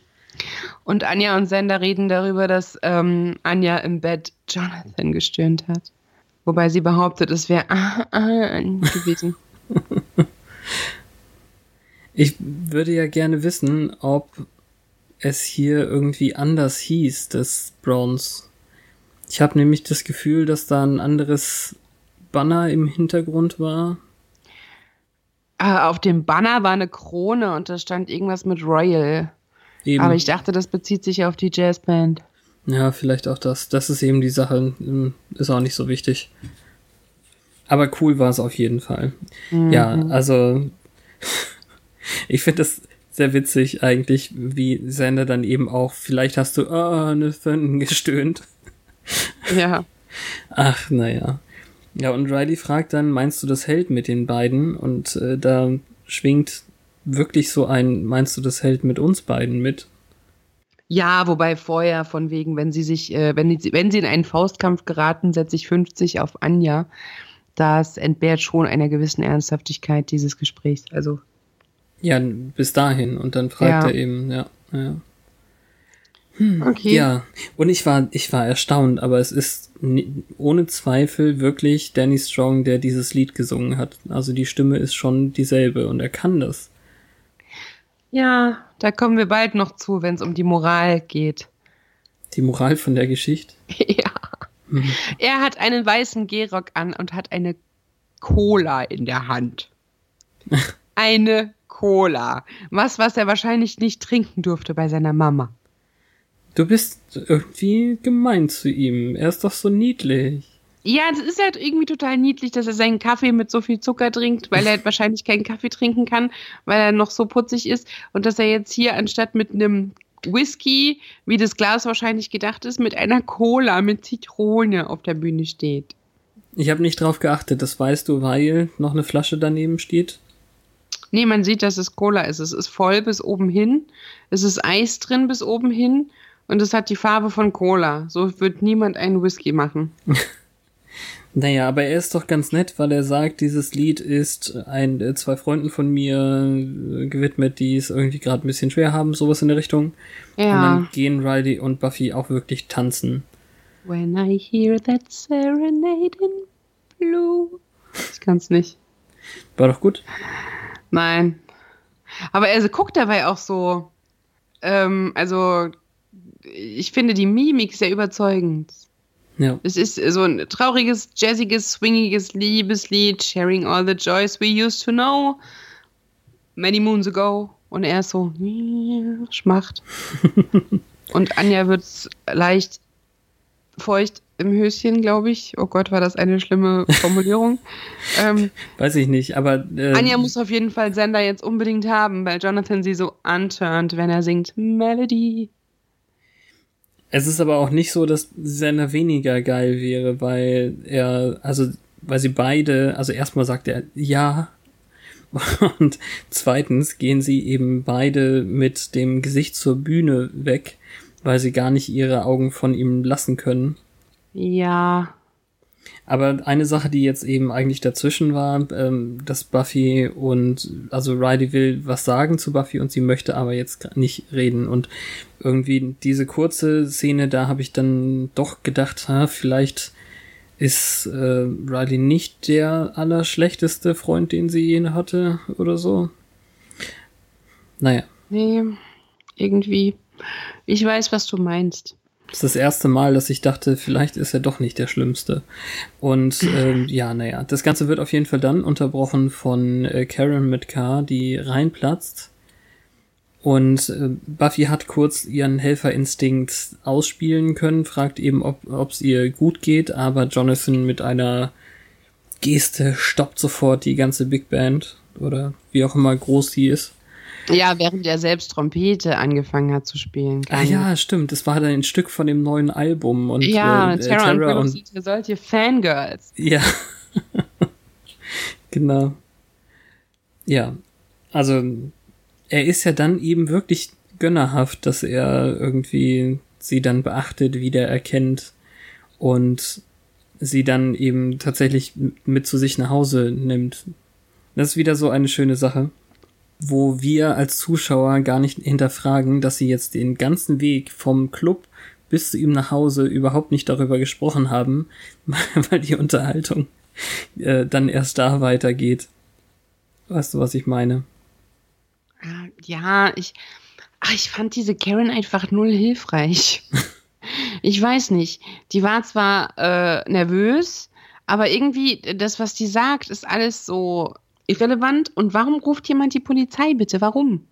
Und Anja und Sender reden darüber, dass ähm, Anja im Bett Jonathan gestöhnt hat. Wobei sie behauptet, es wäre ah, ah, gewesen. Ich würde ja gerne wissen, ob es hier irgendwie anders hieß, das Bronze. Ich habe nämlich das Gefühl, dass da ein anderes Banner im Hintergrund war. Ah, auf dem Banner war eine Krone und da stand irgendwas mit Royal. Eben. Aber ich dachte, das bezieht sich auf die Jazzband. Ja, vielleicht auch das. Das ist eben die Sache. Hm, Ist auch nicht so wichtig. Aber cool war es auf jeden Fall. Ja, also ich finde das sehr witzig eigentlich, wie Sander dann eben auch, vielleicht hast du oh, Nathan gestöhnt. Ja. Ach, naja. Ja, und Riley fragt dann, meinst du das hält mit den beiden? Und äh, da schwingt wirklich so ein, meinst du das hält mit uns beiden mit? Ja, wobei vorher von wegen, wenn sie sich, äh, wenn, die, wenn sie in einen Faustkampf geraten, setze ich 50 auf Anja. Das entbehrt schon einer gewissen Ernsthaftigkeit dieses Gesprächs. Also. Ja, bis dahin. Und dann fragt ja. er eben, ja, ja. Hm, okay. Ja, und ich war, ich war erstaunt, aber es ist ohne Zweifel wirklich Danny Strong, der dieses Lied gesungen hat. Also die Stimme ist schon dieselbe und er kann das. Ja, da kommen wir bald noch zu, wenn es um die Moral geht. Die Moral von der Geschichte? ja. Mhm. Er hat einen weißen Gehrock an und hat eine Cola in der Hand. eine Cola. Was, was er wahrscheinlich nicht trinken durfte bei seiner Mama. Du bist irgendwie gemein zu ihm. Er ist doch so niedlich. Ja, es ist halt irgendwie total niedlich, dass er seinen Kaffee mit so viel Zucker trinkt, weil er halt wahrscheinlich keinen Kaffee trinken kann, weil er noch so putzig ist. Und dass er jetzt hier anstatt mit einem Whisky, wie das Glas wahrscheinlich gedacht ist, mit einer Cola mit Zitrone auf der Bühne steht. Ich habe nicht drauf geachtet, das weißt du, weil noch eine Flasche daneben steht. Nee, man sieht, dass es Cola ist. Es ist voll bis oben hin. Es ist Eis drin bis oben hin. Und es hat die Farbe von Cola. So wird niemand einen Whisky machen. Naja, aber er ist doch ganz nett, weil er sagt, dieses Lied ist ein äh, zwei Freunden von mir äh, gewidmet, die es irgendwie gerade ein bisschen schwer haben, sowas in der Richtung. Ja. Und dann gehen Riley und Buffy auch wirklich tanzen. When I hear that serenade in blue. Ich kann's nicht. War doch gut? Nein. Aber er guckt dabei auch so. Ähm, also, ich finde die Mimik sehr überzeugend. Ja. Es ist so ein trauriges, jazziges, swingiges Liebeslied, sharing all the joys we used to know many moons ago. Und er ist so, schmacht. Und Anja wird leicht feucht im Höschen, glaube ich. Oh Gott, war das eine schlimme Formulierung. ähm, Weiß ich nicht, aber. Äh, Anja muss auf jeden Fall Sender jetzt unbedingt haben, weil Jonathan sie so anturnt, wenn er singt Melody. Es ist aber auch nicht so, dass Senna weniger geil wäre, weil er, also, weil sie beide, also erstmal sagt er ja, und zweitens gehen sie eben beide mit dem Gesicht zur Bühne weg, weil sie gar nicht ihre Augen von ihm lassen können. Ja. Aber eine Sache, die jetzt eben eigentlich dazwischen war, ähm, dass Buffy und, also Riley will was sagen zu Buffy und sie möchte aber jetzt nicht reden. Und irgendwie diese kurze Szene, da habe ich dann doch gedacht, ha, vielleicht ist äh, Riley nicht der allerschlechteste Freund, den sie je hatte oder so. Naja. Nee, irgendwie. Ich weiß, was du meinst. Das ist das erste Mal, dass ich dachte, vielleicht ist er doch nicht der Schlimmste. Und ähm, ja, naja, das Ganze wird auf jeden Fall dann unterbrochen von äh, Karen mit K, die reinplatzt. Und äh, Buffy hat kurz ihren Helferinstinkt ausspielen können, fragt eben, ob es ihr gut geht, aber Jonathan mit einer Geste stoppt sofort die ganze Big Band oder wie auch immer groß sie ist. Ja, während er selbst Trompete angefangen hat zu spielen. Ah ja, stimmt. Das war dann ein Stück von dem neuen Album. Und, ja, äh, Terra, Terra und, und ihr sollt ihr Fangirls. Ja. genau. Ja. Also, er ist ja dann eben wirklich gönnerhaft, dass er irgendwie sie dann beachtet, wieder erkennt und sie dann eben tatsächlich mit zu sich nach Hause nimmt. Das ist wieder so eine schöne Sache wo wir als Zuschauer gar nicht hinterfragen, dass sie jetzt den ganzen Weg vom Club bis zu ihm nach Hause überhaupt nicht darüber gesprochen haben, weil die Unterhaltung äh, dann erst da weitergeht. Weißt du, was ich meine? Ja, ich, ach, ich fand diese Karen einfach null hilfreich. ich weiß nicht. Die war zwar äh, nervös, aber irgendwie das, was die sagt, ist alles so irrelevant. Und warum ruft jemand die Polizei bitte? Warum?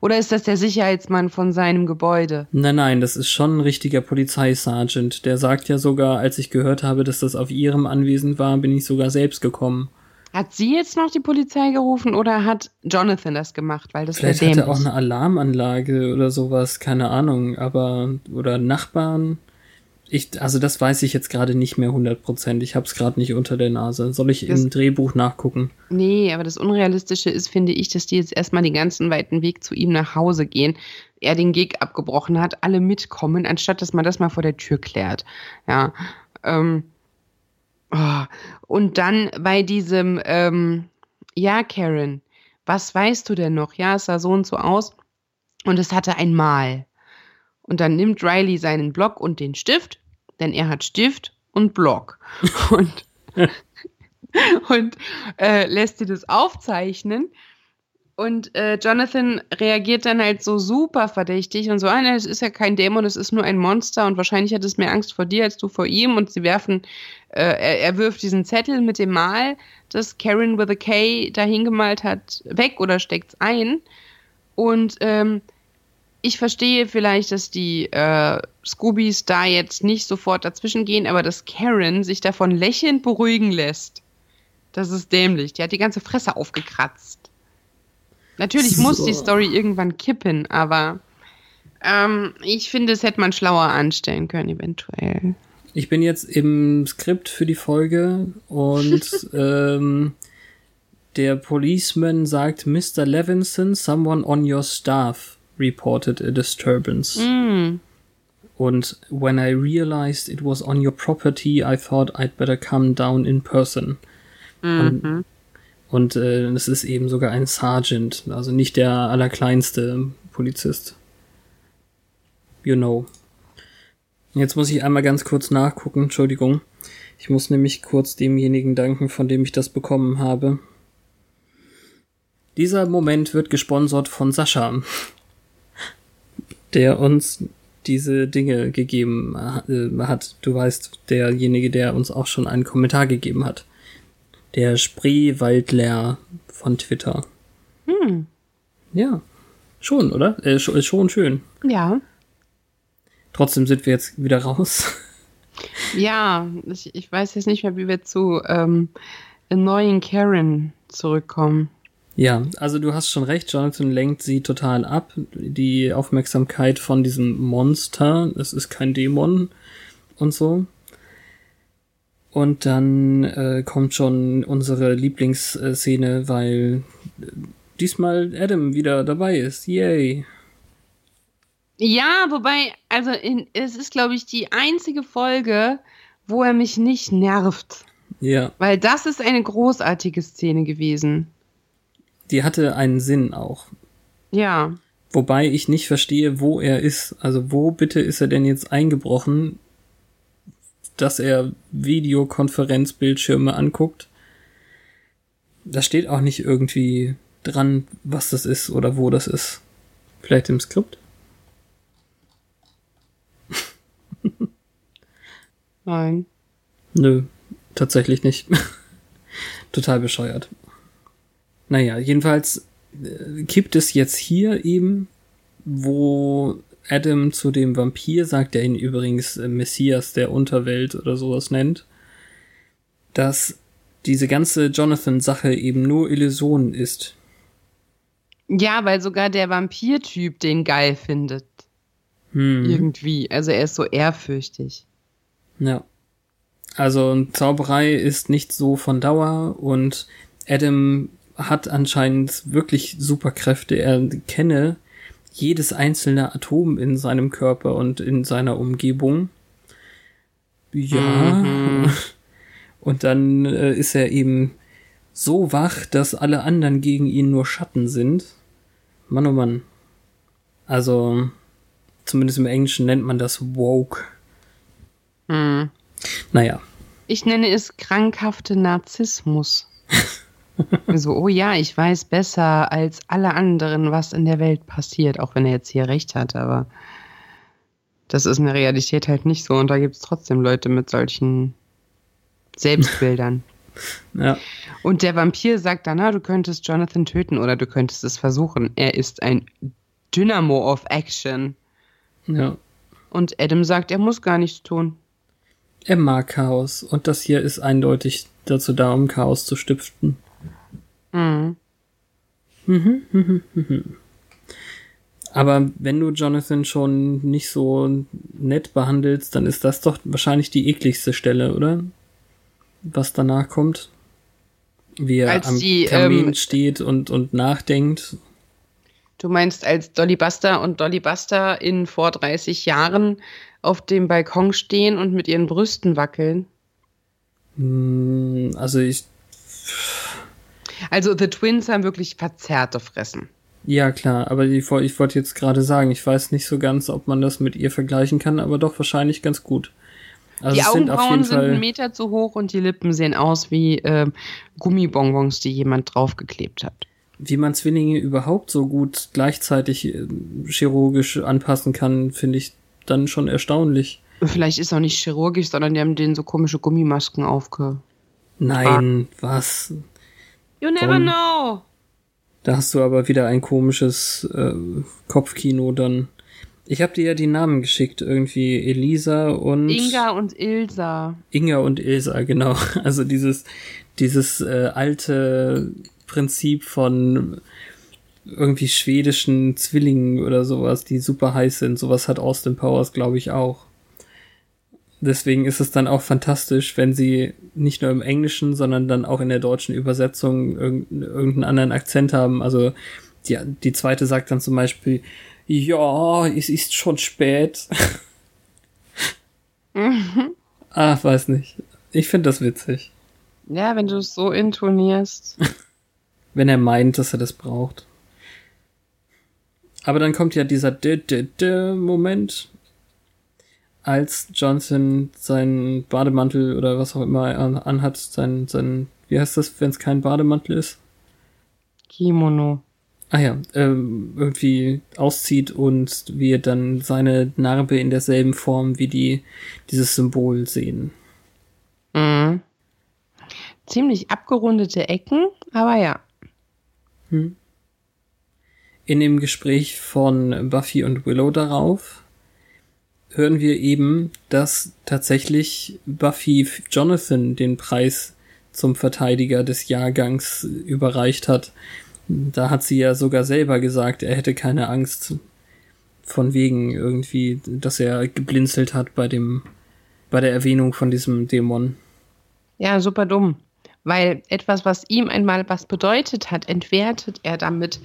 Oder ist das der Sicherheitsmann von seinem Gebäude? Nein, nein, das ist schon ein richtiger Polizeisergeant. Der sagt ja sogar, als ich gehört habe, dass das auf ihrem Anwesen war, bin ich sogar selbst gekommen. Hat sie jetzt noch die Polizei gerufen oder hat Jonathan das gemacht? Weil das Vielleicht hat er auch eine Alarmanlage oder sowas, keine Ahnung, aber oder Nachbarn. Ich, also das weiß ich jetzt gerade nicht mehr 100%. Ich habe es gerade nicht unter der Nase. Soll ich Das- im Drehbuch nachgucken? Nee, aber das Unrealistische ist, finde ich, dass die jetzt erstmal den ganzen weiten Weg zu ihm nach Hause gehen. Er den Gig abgebrochen hat, alle mitkommen, anstatt dass man das mal vor der Tür klärt. Ja. Ähm, oh. Und dann bei diesem, ähm, ja, Karen, was weißt du denn noch? Ja, es sah so und so aus. Und es hatte ein Mal. Und dann nimmt Riley seinen Block und den Stift, denn er hat Stift und Block. Und und äh, lässt sie das aufzeichnen. Und äh, Jonathan reagiert dann halt so super verdächtig und so, ah, es ist ja kein Dämon, es ist nur ein Monster und wahrscheinlich hat es mehr Angst vor dir als du vor ihm. Und sie werfen, äh, er, er wirft diesen Zettel mit dem Mal, das Karen with a K da hingemalt hat, weg oder steckt's ein. Und ähm, ich verstehe vielleicht, dass die äh, Scoobies da jetzt nicht sofort dazwischen gehen, aber dass Karen sich davon lächelnd beruhigen lässt. Das ist dämlich. Die hat die ganze Fresse aufgekratzt. Natürlich muss So. die Story irgendwann kippen, aber ähm, ich finde, es hätte man schlauer anstellen können, eventuell. Ich bin jetzt im Skript für die Folge und ähm, der Policeman sagt, Mr. Levinson, someone on your staff reported a disturbance. Mm. Und when I realized it was on your property, I thought I'd better come down in person. Und, und äh, es ist eben sogar ein Sergeant, also nicht der allerkleinste Polizist. You know. Jetzt muss ich einmal ganz kurz nachgucken, Entschuldigung. Ich muss nämlich kurz demjenigen danken, von dem ich das bekommen habe. Dieser Moment wird gesponsert von Sascha, der uns diese Dinge gegeben äh, hat. Du weißt, derjenige, der uns auch schon einen Kommentar gegeben hat. Der Spreewaldler von Twitter. Hm. Ja, schon, oder? Äh, schon, schon schön. Ja. Trotzdem sind wir jetzt wieder raus. Ja, ich, ich weiß jetzt nicht mehr, wie wir zu ähm, neuen Karen zurückkommen. Ja, also du hast schon recht, Jonathan lenkt sie total ab. Die Aufmerksamkeit von diesem Monster, es ist kein Dämon und so. Und dann äh, kommt schon unsere Lieblingsszene, weil äh, diesmal Adam wieder dabei ist. Yay. Ja, wobei, also in, es ist, glaube ich, die einzige Folge, wo er mich nicht nervt. Ja, Weil das ist eine großartige Szene gewesen. Die hatte einen Sinn auch. Ja. Wobei ich nicht verstehe, wo er ist. Also wo bitte ist er denn jetzt eingebrochen, dass er Videokonferenzbildschirme anguckt? Da steht auch nicht irgendwie dran, was das ist oder wo das ist. Vielleicht im Skript? Nein. Nö, tatsächlich nicht. Total bescheuert. Naja, jedenfalls äh, kippt es jetzt hier eben, wo Adam zu dem Vampir sagt, der ihn übrigens äh, Messias der Unterwelt oder sowas nennt, dass diese ganze Jonathan-Sache eben nur Illusion ist. Ja, weil sogar der Vampir-Typ den geil findet. Hm. Irgendwie. Also er ist so ehrfürchtig. Ja. Also Zauberei ist nicht so von Dauer und Adam hat anscheinend wirklich Superkräfte. Er kenne jedes einzelne Atom in seinem Körper und in seiner Umgebung. Ja. Und dann äh, ist er eben so wach, dass alle anderen gegen ihn nur Schatten sind. Mann, oh Mann. Also, zumindest im Englischen nennt man das woke. Hm. Naja, Ich nenne es krankhafte Narzissmus. so, oh ja, ich weiß besser als alle anderen, was in der Welt passiert, auch wenn er jetzt hier recht hat, aber das ist in der Realität halt nicht so und da gibt es trotzdem Leute mit solchen Selbstbildern. ja. Und der Vampir sagt dann, na, du könntest Jonathan töten oder du könntest es versuchen. Er ist ein Dynamo of Action. Ja. Und Adam sagt, er muss gar nichts tun. Er mag Chaos und das hier ist eindeutig dazu da, um Chaos zu stiften. Mhm. Aber wenn du Jonathan schon nicht so nett behandelst, dann ist das doch wahrscheinlich die ekligste Stelle, oder? Was danach kommt. Wie er Als am die, Kamin ähm, steht und, und nachdenkt. Du meinst, als Dolly Buster und Dolly Buster in vor 30 Jahren auf dem Balkon stehen und mit ihren Brüsten wackeln? Hm, Also ich, Also The Twins haben wirklich verzerrte Fressen. ja klar, aber ich, ich wollte jetzt gerade sagen, ich weiß nicht so ganz, ob man das mit ihr vergleichen kann, aber doch wahrscheinlich ganz gut. Also die sind Augenbrauen jeden sind einen Meter zu hoch und die Lippen sehen aus wie ähm, Gummibonbons, die jemand draufgeklebt hat. wie man Zwillinge überhaupt so gut gleichzeitig äh, chirurgisch anpassen kann, finde ich dann schon erstaunlich. Vielleicht ist auch nicht chirurgisch, sondern die haben denen so komische Gummimasken aufge. Nein, was? You never Warum? know. Da hast du aber wieder ein komisches äh, Kopfkino dann. Ich habe dir ja die Namen geschickt, irgendwie Elisa und Inga und Ilsa. Inga und Ilsa, genau. Also dieses dieses äh, alte Prinzip von irgendwie schwedischen Zwillingen oder sowas, die super heiß sind. Sowas hat Austin Powers, glaube ich, auch. Deswegen ist es dann auch fantastisch, wenn sie nicht nur im Englischen, sondern dann auch in der deutschen Übersetzung irg irgendeinen anderen Akzent haben. Also die, die zweite sagt dann zum Beispiel, ja, es ist schon spät. ah, weiß nicht. Ich finde das witzig. Ja, wenn du es so intonierst. Wenn er meint, dass er das braucht. Aber dann kommt ja dieser D -D -D Moment, als Johnson seinen Bademantel oder was auch immer er an, anhat, sein, sein, wie heißt das, wenn es kein Bademantel ist? Kimono. Ah ja, ähm, irgendwie auszieht und wir dann seine Narbe in derselben Form wie die, dieses Symbol sehen. Mhm. Ziemlich abgerundete Ecken, aber ja. In dem Gespräch von Buffy und Willow darauf hören wir eben, dass tatsächlich Buffy Jonathan den Preis zum Verteidiger des Jahrgangs überreicht hat. Da hat sie ja sogar selber gesagt, er hätte keine Angst von wegen irgendwie, dass er geblinzelt hat bei dem, bei der Erwähnung von diesem Dämon. Ja, super dumm. Weil etwas, was ihm einmal was bedeutet hat, entwertet er damit,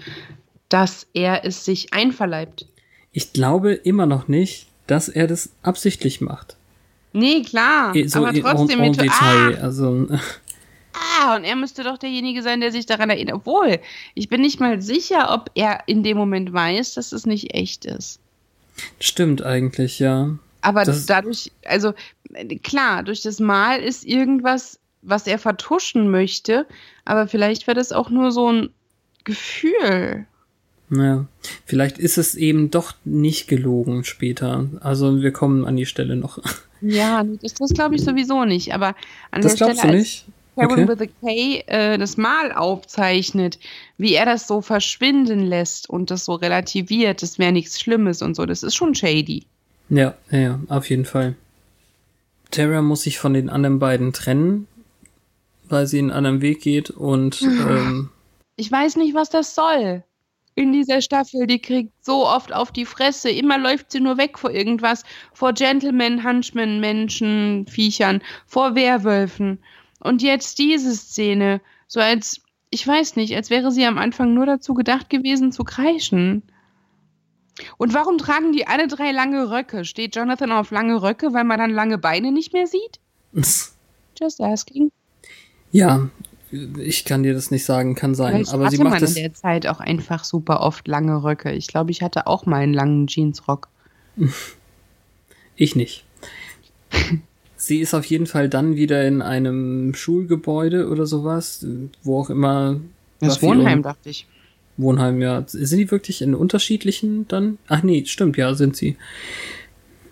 dass er es sich einverleibt. Ich glaube immer noch nicht, dass er das absichtlich macht. Nee, klar. So aber in- trotzdem en, en mit Detail. Also, ah, ah, und er müsste doch derjenige sein, der sich daran erinnert. Obwohl, ich bin nicht mal sicher, ob er in dem Moment weiß, dass es nicht echt ist. stimmt eigentlich, ja. Aber Das- dadurch, also klar, durch das Mal ist irgendwas, was er vertuschen möchte, aber vielleicht wäre das auch nur so ein Gefühl. Ja, vielleicht ist es eben doch nicht gelogen später. Also wir kommen an die Stelle noch. Ja, das, das glaube ich sowieso nicht. Aber an Das der glaubst Stelle, du nicht? Karen Okay. with a K äh, das Mal aufzeichnet, wie er das so verschwinden lässt und das so relativiert, das wäre nichts Schlimmes und so, das ist schon shady. Ja, ja, ja, auf jeden Fall. Tara muss sich von den anderen beiden trennen, weil sie einen anderen Weg geht und ähm, Ich weiß nicht, was das soll. In dieser Staffel, die kriegt so oft auf die Fresse. Immer läuft sie nur weg vor irgendwas. Vor Gentlemen, Hunchmen, Menschen, Viechern, vor Werwölfen. Und jetzt diese Szene. So als, ich weiß nicht, als wäre sie am Anfang nur dazu gedacht gewesen, zu kreischen. Und warum tragen die alle drei lange Röcke? Steht Jonathan auf lange Röcke, weil man dann lange Beine nicht mehr sieht? Just asking. ja, ich kann dir das nicht sagen, kann sein. Vielleicht aber hatte sie macht man es. in der Zeit auch einfach super oft lange Röcke. Ich glaube, ich hatte auch mal einen langen Jeansrock. Ich nicht. Sie ist auf jeden Fall dann wieder in einem Schulgebäude oder sowas, wo auch immer. Das Wohnheim, dachte ich. Wohnheim, ja. Sind die wirklich in unterschiedlichen dann? Ach nee, stimmt, ja, sind sie.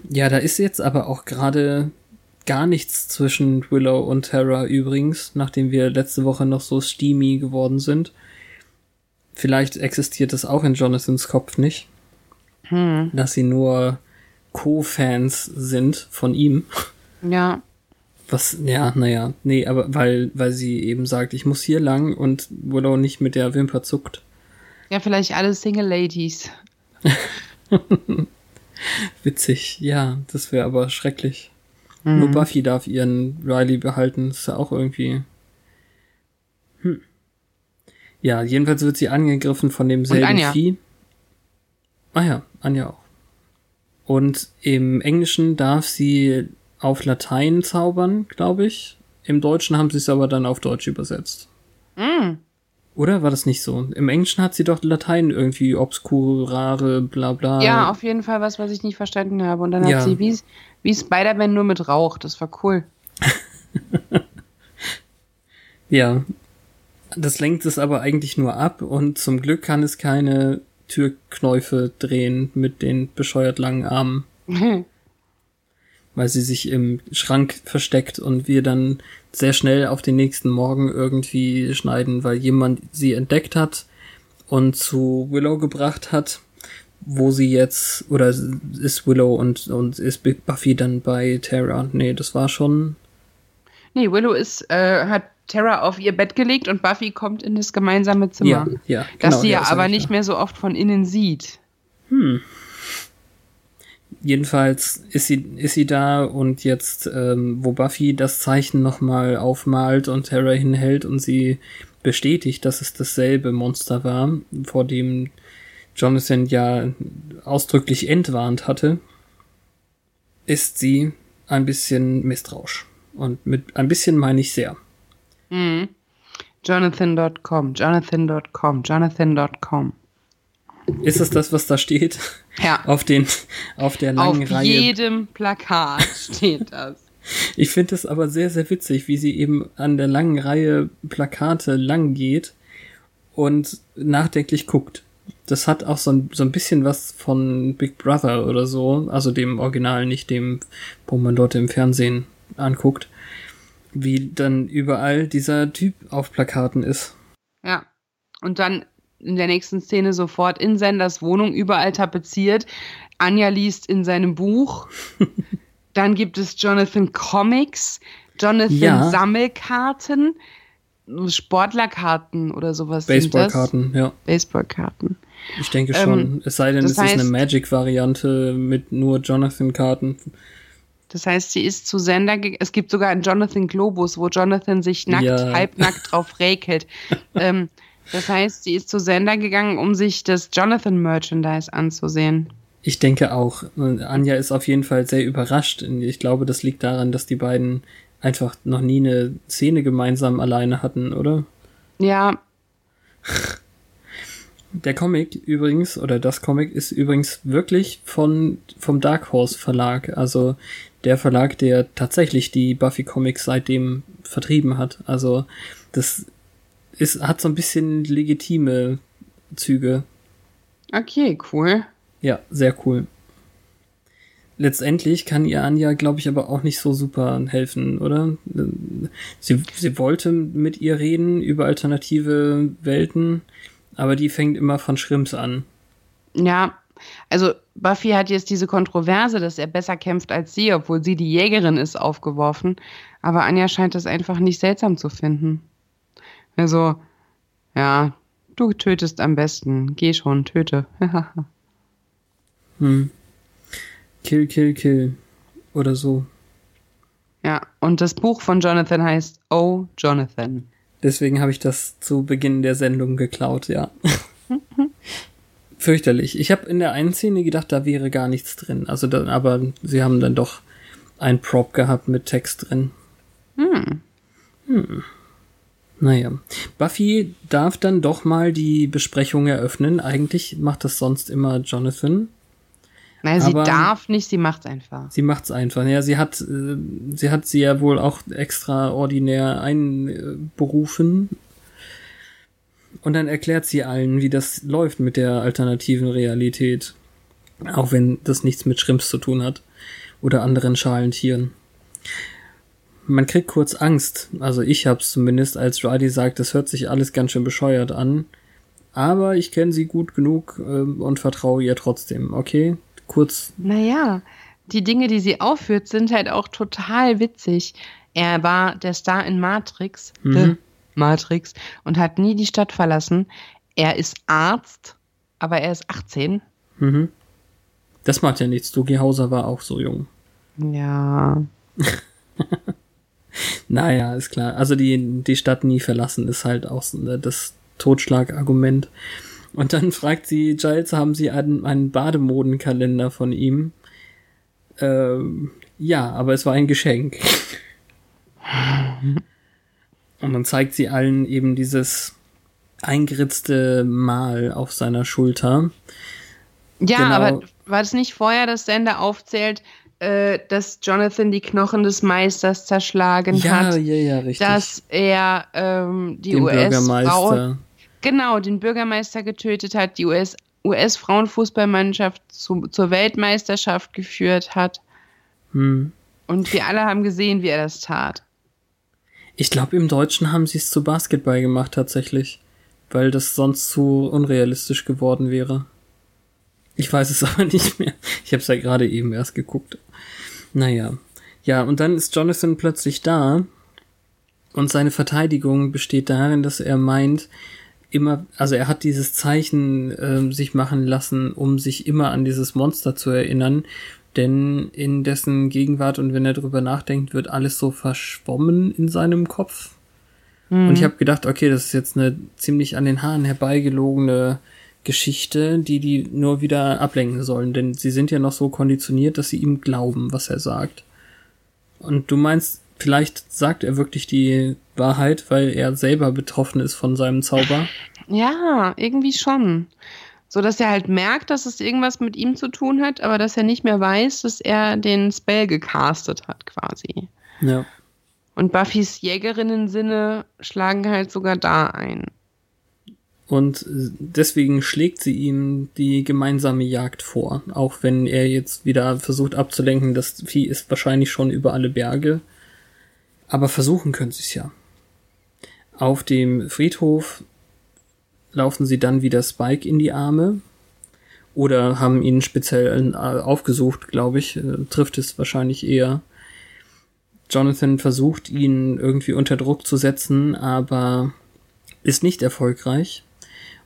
Ja, da ist jetzt aber auch gerade gar nichts zwischen Willow und Tara übrigens, nachdem wir letzte Woche noch so steamy geworden sind. Vielleicht existiert es auch in Jonathans Kopf nicht, Hm. dass sie nur Co-Fans sind von ihm. Ja. Was, ja, naja, nee, aber weil, weil sie eben sagt, ich muss hier lang und Willow nicht mit der Wimper zuckt. Ja, vielleicht alle Single Ladies. Witzig, ja, das wäre aber schrecklich. Mhm. Nur Buffy darf ihren Riley behalten, das ist ja auch irgendwie. Hm. Ja, jedenfalls wird sie angegriffen von demselben Vieh. Ah ja, Anja auch. Und im Englischen darf sie auf Latein zaubern, glaube ich. Im Deutschen haben sie es aber dann auf Deutsch übersetzt. Mm. Oder war das nicht so? Im Englischen hat sie doch Latein irgendwie obscurare, bla bla. Ja, auf jeden Fall was, was ich nicht verstanden habe. Und dann hat ja. sie wie, wie Spider-Man nur mit Rauch. Das war cool. ja. Das lenkt es aber eigentlich nur ab und zum Glück kann es keine Türknäufe drehen mit den bescheuert langen Armen. weil sie sich im Schrank versteckt und wir dann sehr schnell auf den nächsten Morgen irgendwie schneiden, weil jemand sie entdeckt hat und zu Willow gebracht hat, wo sie jetzt, oder ist Willow und, und ist Buffy dann bei Tara? Nee, das war schon. Nee, Willow ist, äh, hat Tara auf ihr Bett gelegt und Buffy kommt in das gemeinsame Zimmer. Ja, ja. Genau, das sie ja aber nicht mehr so oft von innen sieht. Hm jedenfalls ist sie, ist sie da und jetzt, ähm, wo Buffy das Zeichen nochmal aufmalt und Terra hinhält und sie bestätigt, dass es dasselbe Monster war, vor dem Jonathan ja ausdrücklich entwarnt hatte, ist sie ein bisschen misstrauisch. Und mit ein bisschen meine ich sehr. Mhm. Jonathan.com, Jonathan.com, Jonathan.com. Ist es das, was da steht? Ja. Auf, den, auf der langen auf Reihe. Auf jedem Plakat steht das. Ich finde es aber sehr, sehr witzig, wie sie eben an der langen Reihe Plakate lang geht und nachdenklich guckt. Das hat auch so ein, so ein bisschen was von Big Brother oder so, also dem Original, nicht dem, wo man dort im Fernsehen anguckt, wie dann überall dieser Typ auf Plakaten ist. Ja. Und dann in der nächsten Szene sofort in Senders Wohnung überall tapeziert. Anja liest in seinem Buch. Dann gibt es Jonathan Comics, Jonathan ja. Sammelkarten, Sportlerkarten oder sowas. Baseballkarten, ja. Baseballkarten. Ich denke schon. Ähm, es sei denn, es heißt, ist eine Magic-Variante mit nur Jonathan-Karten. Das heißt, sie ist zu Sender Es gibt sogar einen Jonathan Globus, wo Jonathan sich nackt, ja. halbnackt drauf räkelt. ähm, das heißt, sie ist zu Sender gegangen, um sich das Jonathan-Merchandise anzusehen. Ich denke auch. Anja ist auf jeden Fall sehr überrascht. Ich glaube, das liegt daran, dass die beiden einfach noch nie eine Szene gemeinsam alleine hatten, oder? Ja. Der Comic übrigens, oder das Comic ist übrigens wirklich von, vom Dark Horse Verlag. Also der Verlag, der tatsächlich die Buffy Comics seitdem vertrieben hat. Also das ist, hat so ein bisschen legitime Züge. Okay, cool. Ja, sehr cool. Letztendlich kann ihr Anja, glaube ich, aber auch nicht so super helfen, oder? Sie, sie wollte mit ihr reden über alternative Welten, aber die fängt immer von Schrimps an. Ja, also Buffy hat jetzt diese Kontroverse, dass er besser kämpft als sie, obwohl sie die Jägerin ist, aufgeworfen. Aber Anja scheint das einfach nicht seltsam zu finden. Also, ja, du tötest am besten. Geh schon, töte. hm. Kill, kill, kill. Oder so. Ja, und das Buch von Jonathan heißt Oh, Jonathan. Deswegen habe ich das zu Beginn der Sendung geklaut, ja. Fürchterlich. Ich habe in der einen Szene gedacht, da wäre gar nichts drin. Also, da, aber sie haben dann doch ein Prop gehabt mit Text drin. Hm. Hm. Naja, Buffy darf dann doch mal die Besprechung eröffnen. Eigentlich macht das sonst immer Jonathan. Naja, sie darf nicht, sie macht's einfach. Sie macht's einfach. Ja, sie hat, äh, sie hat sie ja wohl auch extraordinär einberufen. Und dann erklärt sie allen, wie das läuft mit der alternativen Realität. Auch wenn das nichts mit Schrimps zu tun hat. Oder anderen Schalentieren man kriegt kurz Angst. Also ich hab's zumindest, als Riley sagt, das hört sich alles ganz schön bescheuert an. Aber ich kenne sie gut genug äh, und vertraue ihr trotzdem. Okay, kurz. Naja, die Dinge, die sie aufführt, sind halt auch total witzig. Er war der Star in Matrix, mhm. Matrix, und hat nie die Stadt verlassen. Er ist Arzt, aber er ist 18. Mhm. Das macht ja nichts. Doogie Hauser war auch so jung. Ja. Naja, ist klar. Also die, die Stadt nie verlassen ist halt auch ne, das Totschlagargument. Und dann fragt sie, Giles, haben Sie einen, einen Bademodenkalender von ihm? Ähm, ja, aber es war ein Geschenk. Und dann zeigt sie allen eben dieses eingeritzte Mal auf seiner Schulter. Ja, Genau. aber war das nicht vorher, dass Sender aufzählt, äh, dass Jonathan die Knochen des Meisters zerschlagen Ja, hat? ja, ja, richtig. Dass er ähm, die US-Frau, genau, den Bürgermeister getötet hat, die US US-Frauenfußballmannschaft zu, zur Weltmeisterschaft geführt hat. Hm. Und wir alle haben gesehen, wie er das tat. Ich glaube, im Deutschen haben sie es zu Basketball gemacht tatsächlich, weil das sonst zu unrealistisch geworden wäre. Ich weiß es aber nicht mehr. Ich habe es ja gerade eben erst geguckt. Naja. Ja, und dann ist Jonathan plötzlich da und seine Verteidigung besteht darin, dass er meint, immer, also er hat dieses Zeichen ähm, sich machen lassen, um sich immer an dieses Monster zu erinnern, denn in dessen Gegenwart und wenn er drüber nachdenkt, wird alles so verschwommen in seinem Kopf. Und ich habe gedacht, okay, das ist jetzt eine ziemlich an den Haaren herbeigelogene Geschichte, die die nur wieder ablenken sollen, denn sie sind ja noch so konditioniert, dass sie ihm glauben, was er sagt. Und du meinst, vielleicht sagt er wirklich die Wahrheit, weil er selber betroffen ist von seinem Zauber? Ja, irgendwie schon. So dass er halt merkt, dass es irgendwas mit ihm zu tun hat, aber dass er nicht mehr weiß, dass er den Spell gecastet hat, quasi. Ja. Und Buffys Jägerinnen-Sinne schlagen halt sogar da ein. Und deswegen schlägt sie ihm die gemeinsame Jagd vor. Auch wenn er jetzt wieder versucht abzulenken, das Vieh ist wahrscheinlich schon über alle Berge. Aber versuchen können sie es ja. Auf dem Friedhof laufen sie dann wieder Spike in die Arme. Oder haben ihn speziell äh, aufgesucht, glaube ich. Äh, Trifft es wahrscheinlich eher. Jonathan versucht, ihn irgendwie unter Druck zu setzen, aber ist nicht erfolgreich.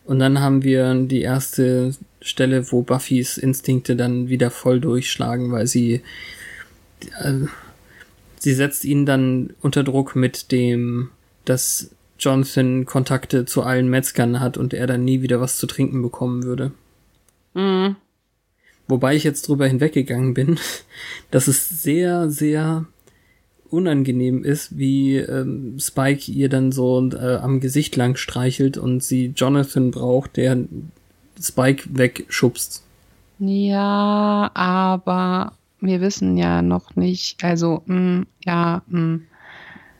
Und dann haben wir die erste Stelle, wo Buffys Instinkte dann wieder voll durchschlagen, weil sie äh, sie setzt ihn dann unter Druck mit dem, dass Jonathan Kontakte zu allen Metzgern hat und er dann nie wieder was zu trinken bekommen würde. Mhm. Wobei ich jetzt drüber hinweggegangen bin, dass es sehr, sehr unangenehm ist, wie ähm, Spike ihr dann so äh, am Gesicht lang streichelt und sie Jonathan braucht, der Spike wegschubst. Ja, aber wir wissen ja noch nicht. Also, mh, ja, mh.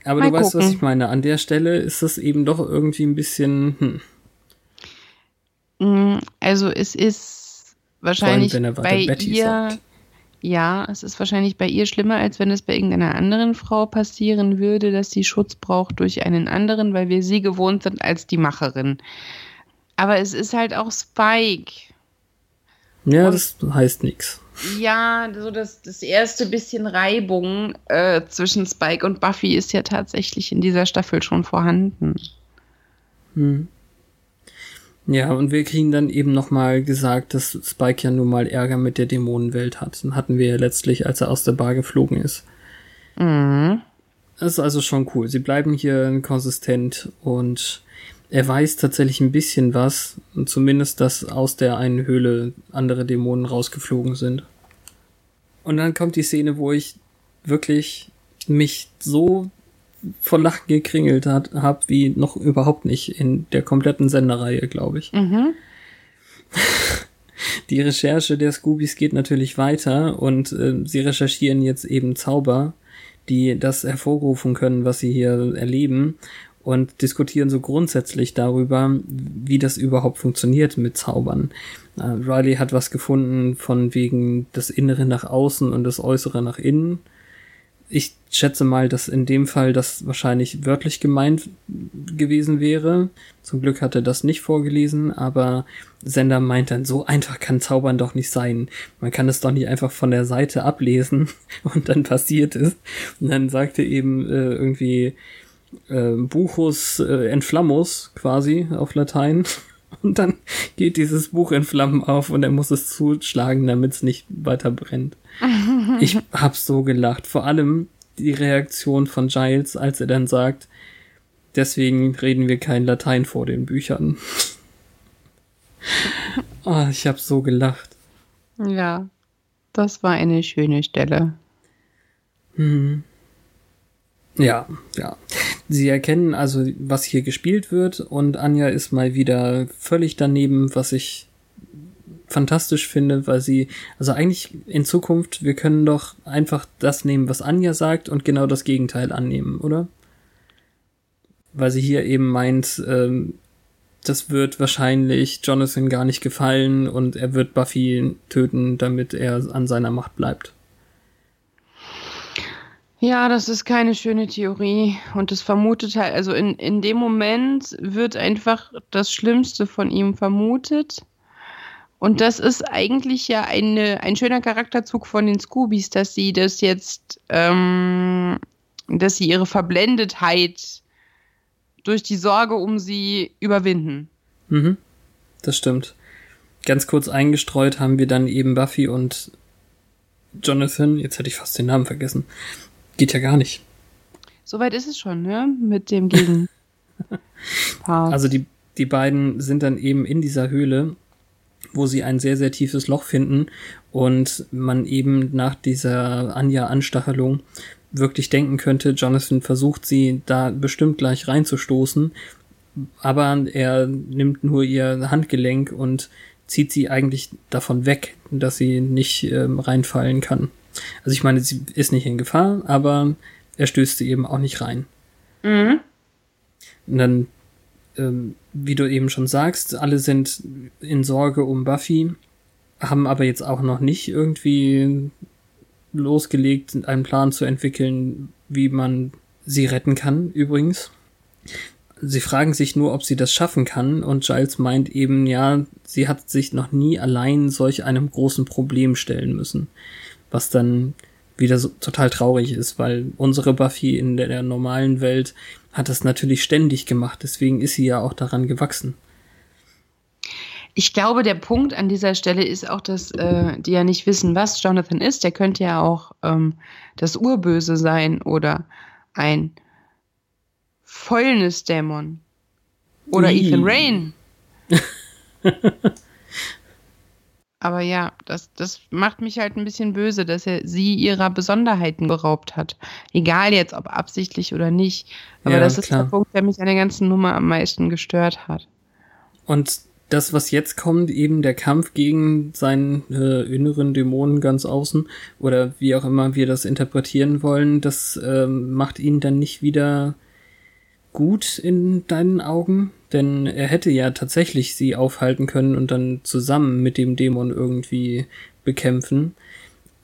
Aber Mal du weißt, was gucken. ich meine. An der Stelle ist das eben doch irgendwie ein bisschen, hm, Mh, also es ist wahrscheinlich wenn er weiter bei Betty ihr. sagt. Ja, es ist wahrscheinlich bei ihr schlimmer, als wenn es bei irgendeiner anderen Frau passieren würde, dass sie Schutz braucht durch einen anderen, weil wir sie gewohnt sind als die Macherin. Aber es ist halt auch Spike. ja, Und- das heißt nix. Ja, so das, das erste bisschen Reibung äh, zwischen Spike und Buffy ist ja tatsächlich in dieser Staffel schon vorhanden. Hm. Ja, und wir kriegen dann eben nochmal gesagt, dass Spike ja nun mal Ärger mit der Dämonenwelt hat. Den hatten wir ja letztlich, als er aus der Bar geflogen ist. Mhm. Das ist also schon cool. Sie bleiben hier konsistent und er weiß tatsächlich ein bisschen was. Und zumindest, dass aus der einen Höhle andere Dämonen rausgeflogen sind. Und dann kommt die Szene, wo ich wirklich mich so vor Lachen gekringelt hat, hab wie noch überhaupt nicht in der kompletten Sendereihe, glaube ich. Mhm. Die Recherche der Scoobies geht natürlich weiter und äh, sie recherchieren jetzt eben Zauber, die das hervorrufen können, was sie hier erleben und diskutieren so grundsätzlich darüber, wie das überhaupt funktioniert mit Zaubern. Äh, Riley hat was gefunden von wegen das Innere nach außen und das Äußere nach innen. Ich schätze mal, dass in dem Fall das wahrscheinlich wörtlich gemeint gewesen wäre. Zum Glück hat er das nicht vorgelesen, aber Sender meint dann, so einfach kann Zaubern doch nicht sein. Man kann es doch nicht einfach von der Seite ablesen und dann passiert es. Und dann sagte eben äh, irgendwie äh, Buchus äh, Enflammus quasi auf Latein. Und dann geht dieses Buch in Flammen auf und er muss es zuschlagen, damit es nicht weiter brennt. Ich hab so gelacht. Vor allem die Reaktion von Giles, als er dann sagt, deswegen reden wir kein Latein vor den Büchern. oh, ich hab so gelacht. Ja, das war eine schöne Stelle. Hm. Ja, ja. Sie erkennen also, was hier gespielt wird und Anja ist mal wieder völlig daneben, was ich fantastisch finde, weil sie, also eigentlich in Zukunft, wir können doch einfach das nehmen, was Anja sagt und genau das Gegenteil annehmen, oder? Weil sie hier eben meint, ähm, das wird wahrscheinlich Jonathan gar nicht gefallen und er wird Buffy töten, damit er an seiner Macht bleibt. Ja, das ist keine schöne Theorie. Und das vermutet halt, also in, in dem Moment wird einfach das Schlimmste von ihm vermutet. Und das ist eigentlich ja eine, ein schöner Charakterzug von den Scoobies, dass sie das jetzt, ähm, dass sie ihre Verblendetheit durch die Sorge um sie überwinden. Mhm, das stimmt. Ganz kurz eingestreut haben wir dann eben Buffy und Jonathan, jetzt hätte ich fast den Namen vergessen, Geht ja gar nicht. Soweit ist es schon, ne? Mit dem Gegen. also die, die beiden sind dann eben in dieser Höhle, wo sie ein sehr, sehr tiefes Loch finden und man eben nach dieser Anja-Anstachelung wirklich denken könnte, Jonathan versucht sie da bestimmt gleich reinzustoßen, aber er nimmt nur ihr Handgelenk und zieht sie eigentlich davon weg, dass sie nicht ähm, reinfallen kann. Also ich meine, sie ist nicht in Gefahr, aber er stößt sie eben auch nicht rein. Mhm. Und dann, ähm, wie du eben schon sagst, alle sind in Sorge um Buffy, haben aber jetzt auch noch nicht irgendwie losgelegt, einen Plan zu entwickeln, wie man sie retten kann, übrigens. Sie fragen sich nur, ob sie das schaffen kann, und Giles meint eben, ja, sie hat sich noch nie allein solch einem großen Problem stellen müssen was dann wieder so total traurig ist, weil unsere Buffy in der, der, normalen Welt hat das natürlich ständig gemacht, deswegen ist sie ja auch daran gewachsen. Ich glaube, der Punkt an dieser Stelle ist auch, dass äh, die ja nicht wissen, was Jonathan ist. Der könnte ja auch ähm, das Urböse sein oder ein Fäulnisdämon. Oder Ii. Ethan Rain. Aber ja, das, das macht mich halt ein bisschen böse, dass er sie ihrer Besonderheiten beraubt hat. Egal jetzt, ob absichtlich oder nicht. Aber ja, das ist klar. der Punkt, der mich an der ganzen Nummer am meisten gestört hat. Und das, was jetzt kommt, eben der Kampf gegen seinen äh, inneren Dämonen ganz außen, oder wie auch immer wir das interpretieren wollen, das äh, macht ihn dann nicht wieder gut in deinen Augen? Denn er hätte ja tatsächlich sie aufhalten können und dann zusammen mit dem Dämon irgendwie bekämpfen.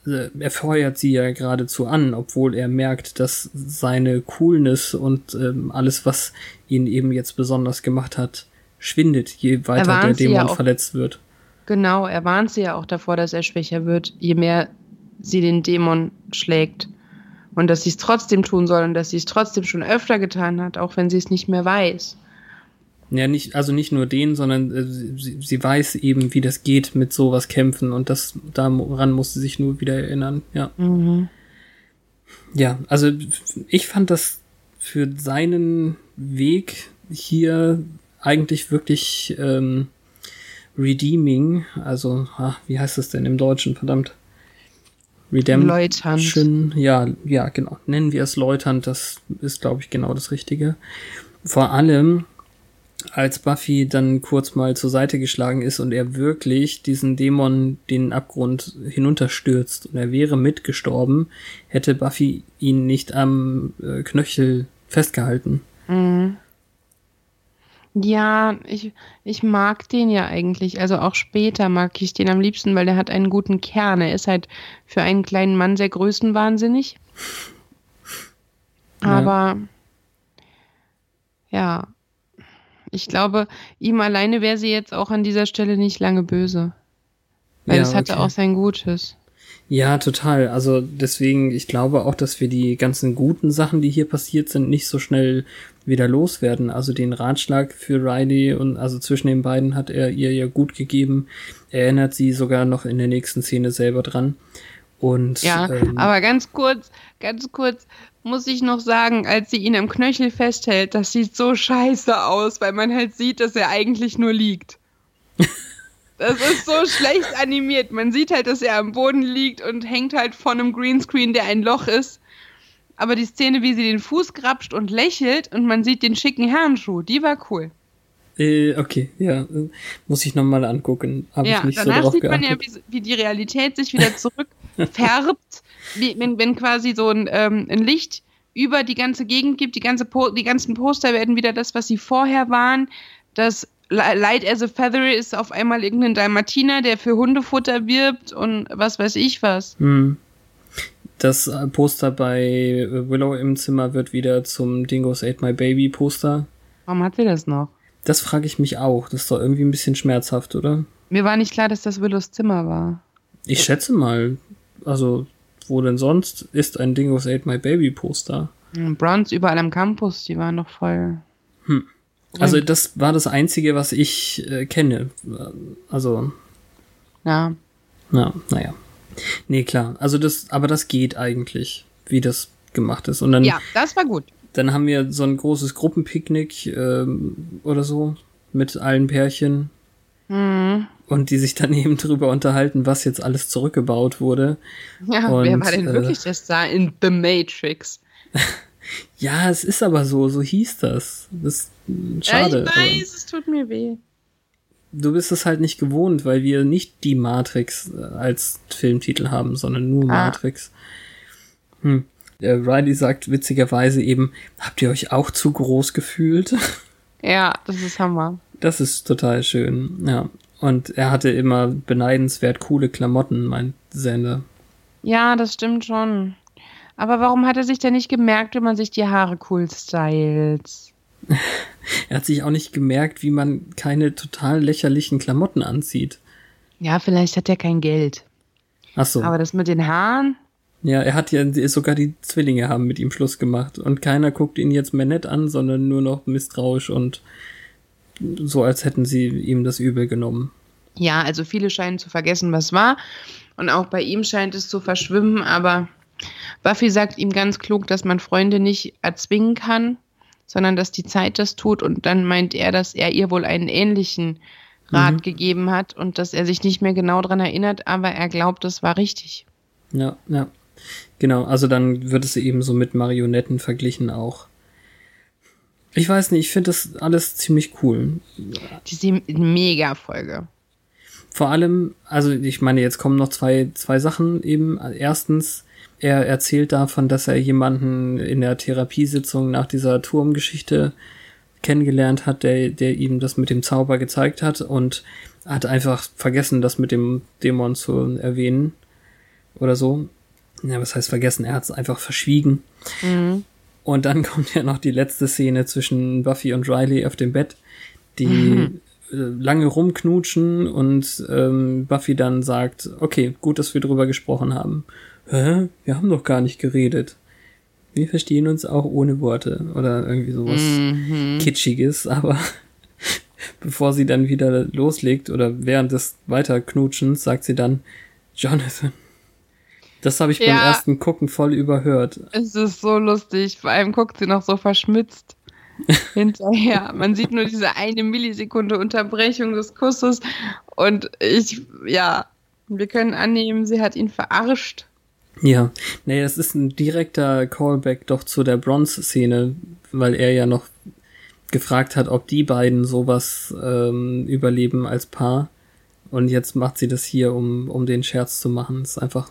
Äh, er feuert sie ja geradezu an, obwohl er merkt, dass seine Coolness und ähm, alles, was ihn eben jetzt besonders gemacht hat, schwindet, je weiter der Dämon ja verletzt wird. Genau, er warnt sie ja auch davor, dass er schwächer wird, je mehr sie den Dämon schlägt. Und dass sie es trotzdem tun soll und dass sie es trotzdem schon öfter getan hat, auch wenn sie es nicht mehr weiß. Ja, nicht, also nicht nur den, sondern äh, sie, sie weiß eben, wie das geht mit sowas kämpfen und das, daran muss sie sich nur wieder erinnern, ja. Mhm. Ja, also ich fand das für seinen Weg hier eigentlich wirklich ähm, redeeming, also, ach, wie heißt das denn im Deutschen, verdammt? Redemption. Läuternd. Ja, ja, genau. Nennen wir es läuternd, das ist, glaube ich, genau das Richtige. Vor allem, als Buffy dann kurz mal zur Seite geschlagen ist und er wirklich diesen Dämon den Abgrund hinunterstürzt und er wäre mitgestorben, hätte Buffy ihn nicht am äh, Knöchel festgehalten. Mhm. Ja, ich, ich mag den ja eigentlich. Also auch später mag ich den am liebsten, weil der hat einen guten Kern. Er ist halt für einen kleinen Mann sehr größenwahnsinnig. Aber ja. ja, ich glaube, ihm alleine wäre sie jetzt auch an dieser Stelle nicht lange böse. Weil ja, es hatte okay. auch sein Gutes. Ja, total. Also deswegen, ich glaube auch, dass wir die ganzen guten Sachen, die hier passiert sind, nicht so schnell wieder loswerden. Also den Ratschlag für Riley und also zwischen den beiden hat er ihr ja gut gegeben. Erinnert sie sogar noch in der nächsten Szene selber dran. Und Ja, ähm, aber ganz kurz, ganz kurz muss ich noch sagen, als sie ihn am Knöchel festhält, das sieht so scheiße aus, weil man halt sieht, dass er eigentlich nur liegt. Das ist so schlecht animiert. Man sieht halt, dass er am Boden liegt und hängt halt vor einem Greenscreen, der ein Loch ist. Aber die Szene, wie sie den Fuß grapscht und lächelt und man sieht den schicken Herrenschuh, die war cool. äh, okay, ja, muss ich nochmal angucken. Habe Ja, ich nicht so danach drauf sieht man geachtet. ja, wie, wie die Realität sich wieder zurückfärbt, wie, wenn, wenn quasi so ein, ähm, ein Licht über die ganze Gegend gibt, die, ganze po die ganzen Poster werden wieder das, was sie vorher waren. Das Light as a Feather ist auf einmal irgendein Dalmatiner, der für Hundefutter wirbt und was weiß ich was. Hm. Das äh, Poster bei äh, Willow im Zimmer wird wieder zum Dingoes Ate My Baby Poster. Warum hat sie das noch? Das frage ich mich auch. Das ist doch irgendwie ein bisschen schmerzhaft, oder? Mir war nicht klar, dass das Willows Zimmer war. Ich schätze mal, also wo denn sonst ist ein Dingoes Ate My Baby Poster? Hm, Bronze überall am Campus, die waren noch voll. Also das war das einzige, was ich äh, kenne. Also Ja. Na, naja. Nee, klar. Also das, aber das geht eigentlich, wie das gemacht ist. Und dann, Ja, das war gut. dann haben wir so ein großes Gruppenpicknick ähm, oder so mit allen Pärchen Hm. und die sich dann eben drüber unterhalten, was jetzt alles zurückgebaut wurde. Ja, Und, wer war denn äh, wirklich der Star in The Matrix? Ja, es ist aber so, so hieß das. Das ist schade. Ja, ich weiß, es tut mir weh. du bist es halt nicht gewohnt, weil wir nicht die Matrix äh, als Filmtitel haben, sondern nur Ah. Matrix. Hm. Der Riley sagt witzigerweise eben, habt ihr euch auch zu groß gefühlt? Ja, das ist Hammer. Das ist total schön, ja. Und er hatte immer beneidenswert coole Klamotten, meint Sender. Ja, das stimmt schon. Aber warum hat er sich denn nicht gemerkt, wenn man sich die Haare cool stylt? Er hat sich auch nicht gemerkt, wie man keine total lächerlichen Klamotten anzieht. Ja, vielleicht hat er kein Geld. Ach so. Aber das mit den Haaren? Ja, er hat ja, sogar die Zwillinge haben mit ihm Schluss gemacht. Und keiner guckt ihn jetzt mehr nett an, sondern nur noch misstrauisch und so, als hätten sie ihm das übel genommen. Ja, also viele scheinen zu vergessen, was war. Und auch bei ihm scheint es zu verschwimmen, aber Buffy sagt ihm ganz klug, dass man Freunde nicht erzwingen kann, sondern dass die Zeit das tut. Und dann meint er, dass er ihr wohl einen ähnlichen Rat Mhm. gegeben hat und dass er sich nicht mehr genau dran erinnert, aber er glaubt, das war richtig. Ja, ja. Genau, also dann wird es eben so mit Marionetten verglichen auch. Ich weiß nicht, ich finde das alles ziemlich cool. Diese Mega-Folge. Vor allem, also ich meine, jetzt kommen noch zwei, zwei Sachen eben. Erstens, er erzählt davon, dass er jemanden in der Therapiesitzung nach dieser Turmgeschichte kennengelernt hat, der, der ihm das mit dem Zauber gezeigt hat und hat einfach vergessen, das mit dem Dämon zu erwähnen oder so. Ja, was heißt vergessen? Er hat es einfach verschwiegen. Mhm. Und dann kommt ja noch die letzte Szene zwischen Buffy und Riley auf dem Bett, die Mhm. äh, lange rumknutschen und ähm, Buffy dann sagt, okay, gut, dass wir drüber gesprochen haben. Hä? Wir haben doch gar nicht geredet. Wir verstehen uns auch ohne Worte oder irgendwie sowas Mhm. Kitschiges, aber bevor sie dann wieder loslegt oder während des Weiterknutschens sagt sie dann, Jonathan. Das habe ich beim Ja. ersten Gucken voll überhört. Es ist so lustig. Vor allem guckt sie noch so verschmitzt hinterher. Man sieht nur diese eine Millisekunde Unterbrechung des Kusses. Und ich, ja, wir können annehmen, sie hat ihn verarscht. Ja, nee, das ist ein direkter Callback doch zu der Bronze-Szene, weil er ja noch gefragt hat, ob die beiden sowas ähm, überleben als Paar. Und jetzt macht sie das hier, um, um den Scherz zu machen. Das ist einfach,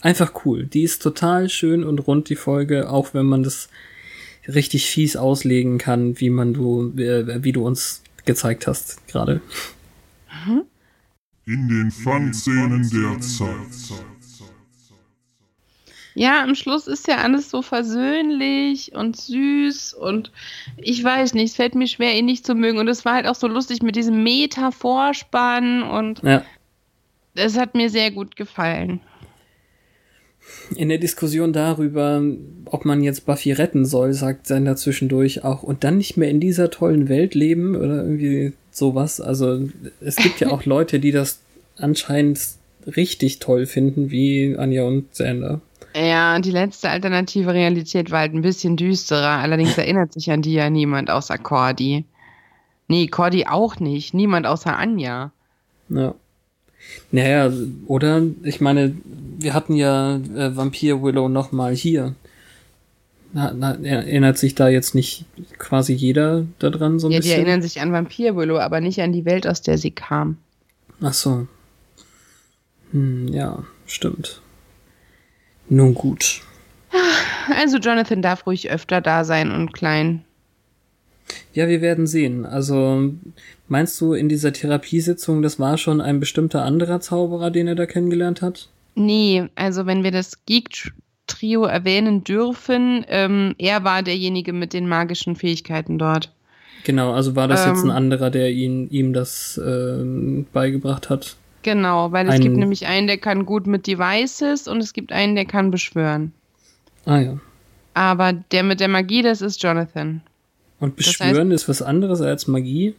einfach cool. Die ist total schön und rund, die Folge, auch wenn man das richtig fies auslegen kann, wie man du, äh, wie du uns gezeigt hast gerade. In den Fun-Szenen der Zeit. Ja, am Schluss ist ja alles so versöhnlich und süß und ich weiß nicht, es fällt mir schwer, ihn nicht zu mögen. Und es war halt auch so lustig mit diesem Meta-Vorspann und Ja, es hat mir sehr gut gefallen. In der Diskussion darüber, ob man jetzt Buffy retten soll, sagt Sender zwischendurch auch, und dann nicht mehr in dieser tollen Welt leben oder irgendwie sowas. Also es gibt ja auch Leute, die das anscheinend richtig toll finden, wie Anja und Sander. Ja, die letzte alternative Realität war halt ein bisschen düsterer. Allerdings erinnert sich an die ja niemand außer Cordy. Nee, Cordy auch nicht. Niemand außer Anja. Ja. Naja, oder? Ich meine, wir hatten ja äh, Vampir Willow nochmal hier. Na, na, erinnert sich da jetzt nicht quasi jeder daran so ein ja, bisschen? die erinnern sich an Vampir Willow, aber nicht an die Welt, aus der sie kam. Ach so. Hm, ja, stimmt. Nun gut. Also Jonathan darf ruhig öfter da sein und klein. Ja, wir werden sehen. Also meinst du in dieser Therapiesitzung, das war schon ein bestimmter anderer Zauberer, den er da kennengelernt hat? Nee, also wenn wir das Geek-Trio erwähnen dürfen, ähm, er war derjenige mit den magischen Fähigkeiten dort. Genau, also war das ähm, jetzt ein Ähm. anderer, der ihn, ihm das ähm, beigebracht hat? Genau, weil es gibt nämlich einen, der kann gut mit Devices und es gibt einen, der kann beschwören. Ah ja. Aber der mit der Magie, das ist Jonathan. Und Das heißt- beschwören ist was anderes als Magie?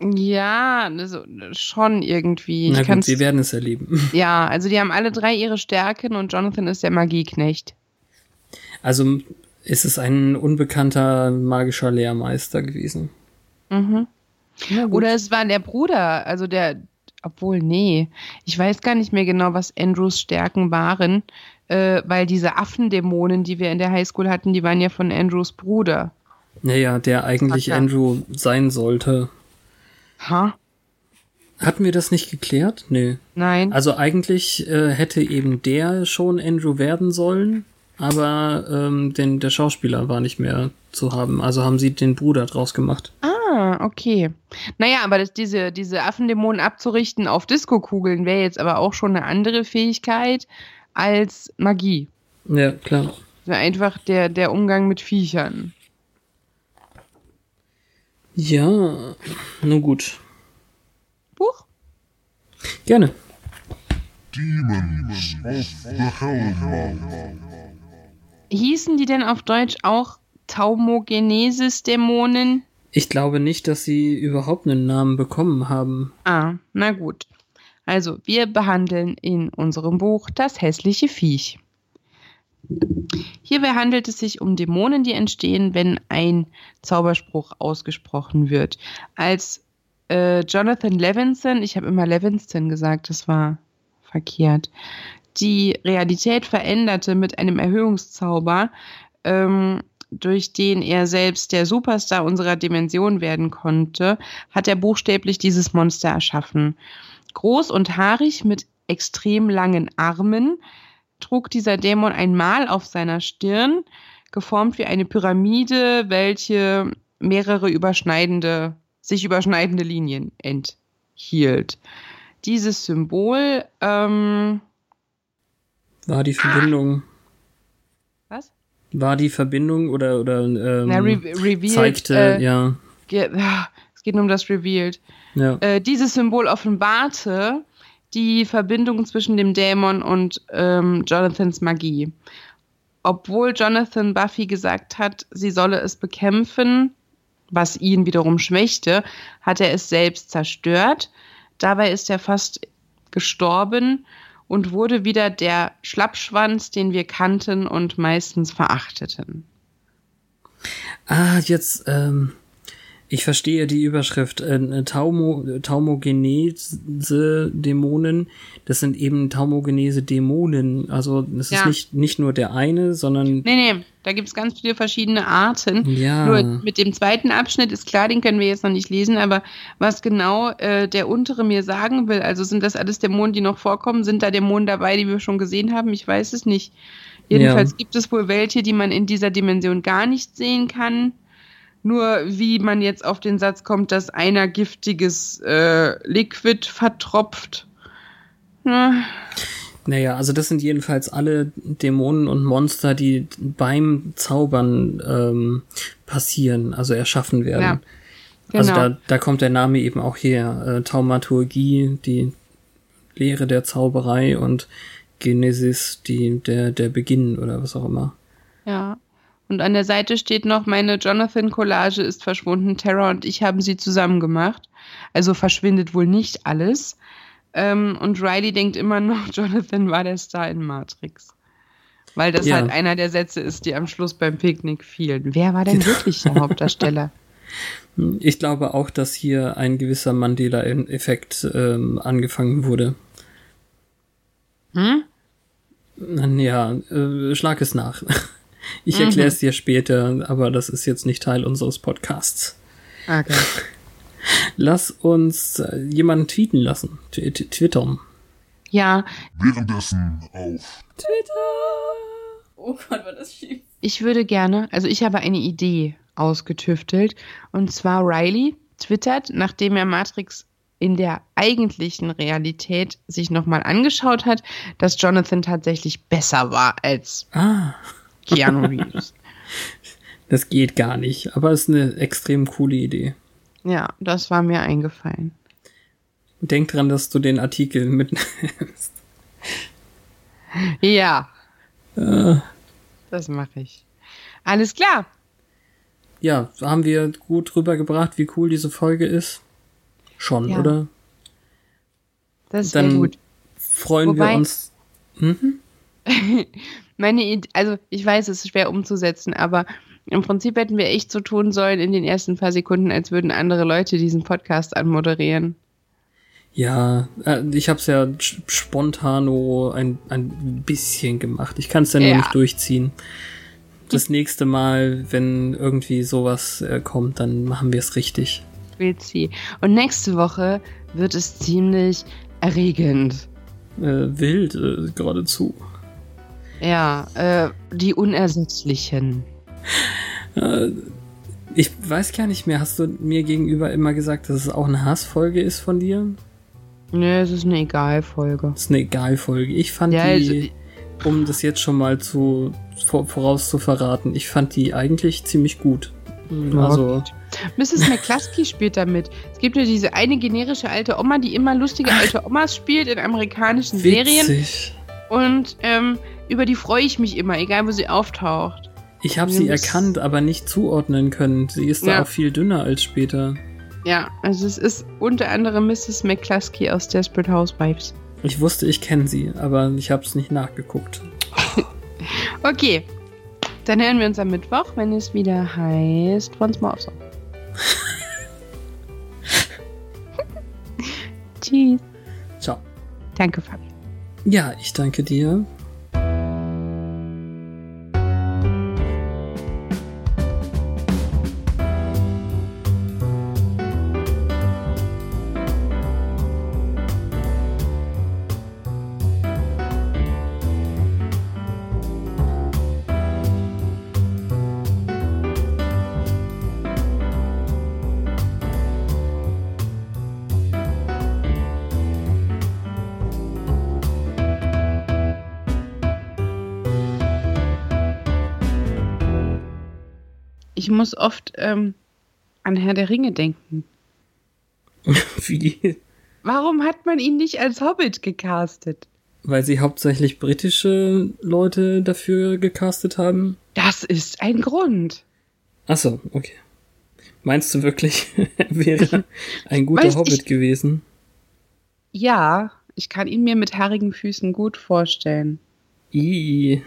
Ja, also schon irgendwie. Na ich gut, wir werden es erleben. ja, also die haben alle drei ihre Stärken und Jonathan ist der Magieknecht. Also ist es ein unbekannter magischer Lehrmeister gewesen. Mhm. Oder es war der Bruder, also der, obwohl, nee, ich weiß gar nicht mehr genau, was Andrews Stärken waren, äh, weil diese Affendämonen, die wir in der Highschool hatten, die waren ja von Andrews Bruder. Naja, der eigentlich. Andrew sein sollte. Ha? Hatten wir das nicht geklärt? Nö. Nein. Also eigentlich äh, hätte eben der schon Andrew werden sollen, aber ähm, den, der Schauspieler war nicht mehr zu haben. Also haben sie den Bruder draus gemacht. Ah, okay. Naja, aber das, diese, diese Affendämonen abzurichten auf Diskokugeln wäre jetzt aber auch schon eine andere Fähigkeit als Magie. Ja, klar. Wäre einfach der, der Umgang mit Viechern. Ja, nun gut. Huch. Gerne. Demons of the Hellmouth. Hießen die denn auf Deutsch auch Taumogenesis-Dämonen? Ich glaube nicht, dass sie überhaupt einen Namen bekommen haben. Ah, na gut. Also, wir behandeln in unserem Buch das hässliche Viech. Hierbei handelt es sich um Dämonen, die entstehen, wenn ein Zauberspruch ausgesprochen wird. Als äh, Jonathan Levinson, ich habe immer Levinston gesagt, das war verkehrt, die Realität veränderte mit einem Erhöhungszauber, ähm, durch den er selbst der Superstar unserer Dimension werden konnte, hat er buchstäblich dieses Monster erschaffen. Groß und haarig mit extrem langen Armen trug dieser Dämon ein Mal auf seiner Stirn, geformt wie eine Pyramide, welche mehrere überschneidende, sich überschneidende Linien enthielt. Dieses Symbol, ähm, War die Verbindung? War die Verbindung oder, oder ähm, Na, re revealed, zeigte, äh, ja, ge es geht nur um das Revealed. ja. Äh, dieses Symbol offenbarte die Verbindung zwischen dem Dämon und ähm, Jonathans Magie. Obwohl Jonathan Buffy gesagt hat, sie solle es bekämpfen, was ihn wiederum schwächte, hat er es selbst zerstört. Dabei ist er fast gestorben und wurde wieder der Schlappschwanz, den wir kannten und meistens verachteten. Ah, jetzt, ähm, ich verstehe die Überschrift. Äh, Taumo, Taumogenese Dämonen, das sind eben Taumogenese Dämonen. Also es ist Ja. nicht, nicht nur der eine, sondern Nee, nee, da gibt es ganz viele verschiedene Arten. ja. Nur mit dem zweiten Abschnitt ist klar, den können wir jetzt noch nicht lesen, aber was genau äh, der untere mir sagen will, also sind das alles Dämonen, die noch vorkommen? Sind da Dämonen dabei, die wir schon gesehen haben? Ich weiß es nicht. Jedenfalls Ja. gibt es wohl welche, die man in dieser Dimension gar nicht sehen kann. Nur wie man jetzt auf den Satz kommt, dass einer giftiges äh, Liquid vertropft. Na, Naja, also das sind jedenfalls alle Dämonen und Monster, die beim Zaubern ähm, passieren, also erschaffen werden. Ja, Also genau. da, da kommt der Name eben auch her. Äh, Taumaturgie, die Lehre der Zauberei und Genesis, die, der, der Beginn oder was auch immer. Ja. Und an der Seite steht noch, meine Jonathan-Collage ist verschwunden. Tara und ich haben sie zusammen gemacht. Also verschwindet wohl nicht alles. Ähm, und Riley denkt immer noch, Jonathan war der Star in Matrix. Weil das Ja. halt einer der Sätze ist, die am Schluss beim Picknick fielen. Wer war denn wirklich der Hauptdarsteller? Ich glaube auch, dass hier ein gewisser Mandela-Effekt ähm, angefangen wurde. Hm? Ja, äh, schlag es nach. Ich Mhm. erkläre es dir später, aber das ist jetzt nicht Teil unseres Podcasts. Okay. Lass uns äh, jemanden tweeten lassen. T- twittern. Ja, Währenddessen auf Oh Gott, war das schief. ich würde gerne, also ich habe eine Idee ausgetüftelt. Und zwar Riley twittert, nachdem er Matrix in der eigentlichen Realität sich nochmal angeschaut hat, dass Jonathan tatsächlich besser war als Ah, Keanu Reeves. das geht gar nicht, aber ist eine extrem coole Idee. ja, das war mir eingefallen. Denk dran, dass du den Artikel mitnimmst. Ja, Äh, das mache ich. Alles klar. ja, haben wir gut rübergebracht, wie cool diese Folge ist? Schon, Ja. oder? Das ist sehr Dann gut. freuen Wobei- wir uns. Mhm. Meine Idee, also ich weiß, es ist schwer umzusetzen, aber im Prinzip hätten wir echt so tun sollen in den ersten paar Sekunden, als würden andere Leute diesen Podcast anmoderieren. Ja, äh, ich habe es ja spontano ein, ein bisschen gemacht. Ich kann es ja nur nicht durchziehen. Das nächste Mal, wenn irgendwie sowas äh, kommt, dann machen wir es richtig. Wilzi. Und nächste Woche wird es ziemlich erregend. Äh, wild äh, geradezu. Ja, äh, die Unersetzlichen. Äh, ich weiß gar nicht mehr, hast du mir gegenüber immer gesagt, dass es auch eine Hassfolge ist von dir? Ne, es ist eine Egal-Folge. Das ist eine Egal-Folge. Ich fand Ja, also- die, um das jetzt schon mal zu vor, voraus zu verraten, ich fand die eigentlich ziemlich gut. Also, Mrs. McCluskey spielt damit. Es gibt ja diese eine generische alte Oma, die immer lustige alte Omas spielt in amerikanischen Serien. witzig. Und ähm, über die freue ich mich immer, egal wo sie auftaucht. Ich habe sie erkannt, aber nicht zuordnen können. Sie ist da Ja. auch viel dünner als später. Ja, also es ist unter anderem Mrs. McCluskey aus Desperate Housewives. Ich wusste, ich kenne sie, aber ich habe es nicht nachgeguckt. Okay, dann hören wir uns am Mittwoch, wenn es wieder heißt Once More so. Tschüss. Ciao. Danke, Fabi. Ja, ich danke dir. Ich muss oft ähm, an Herr der Ringe denken. Wie? Warum hat man ihn nicht als Hobbit gecastet? Weil sie hauptsächlich britische Leute dafür gecastet haben? Das ist ein Grund. Achso, okay. Meinst du wirklich, er wäre ein guter Weiß Hobbit ich- gewesen? Ja, ich kann ihn mir mit haarigen Füßen gut vorstellen. I.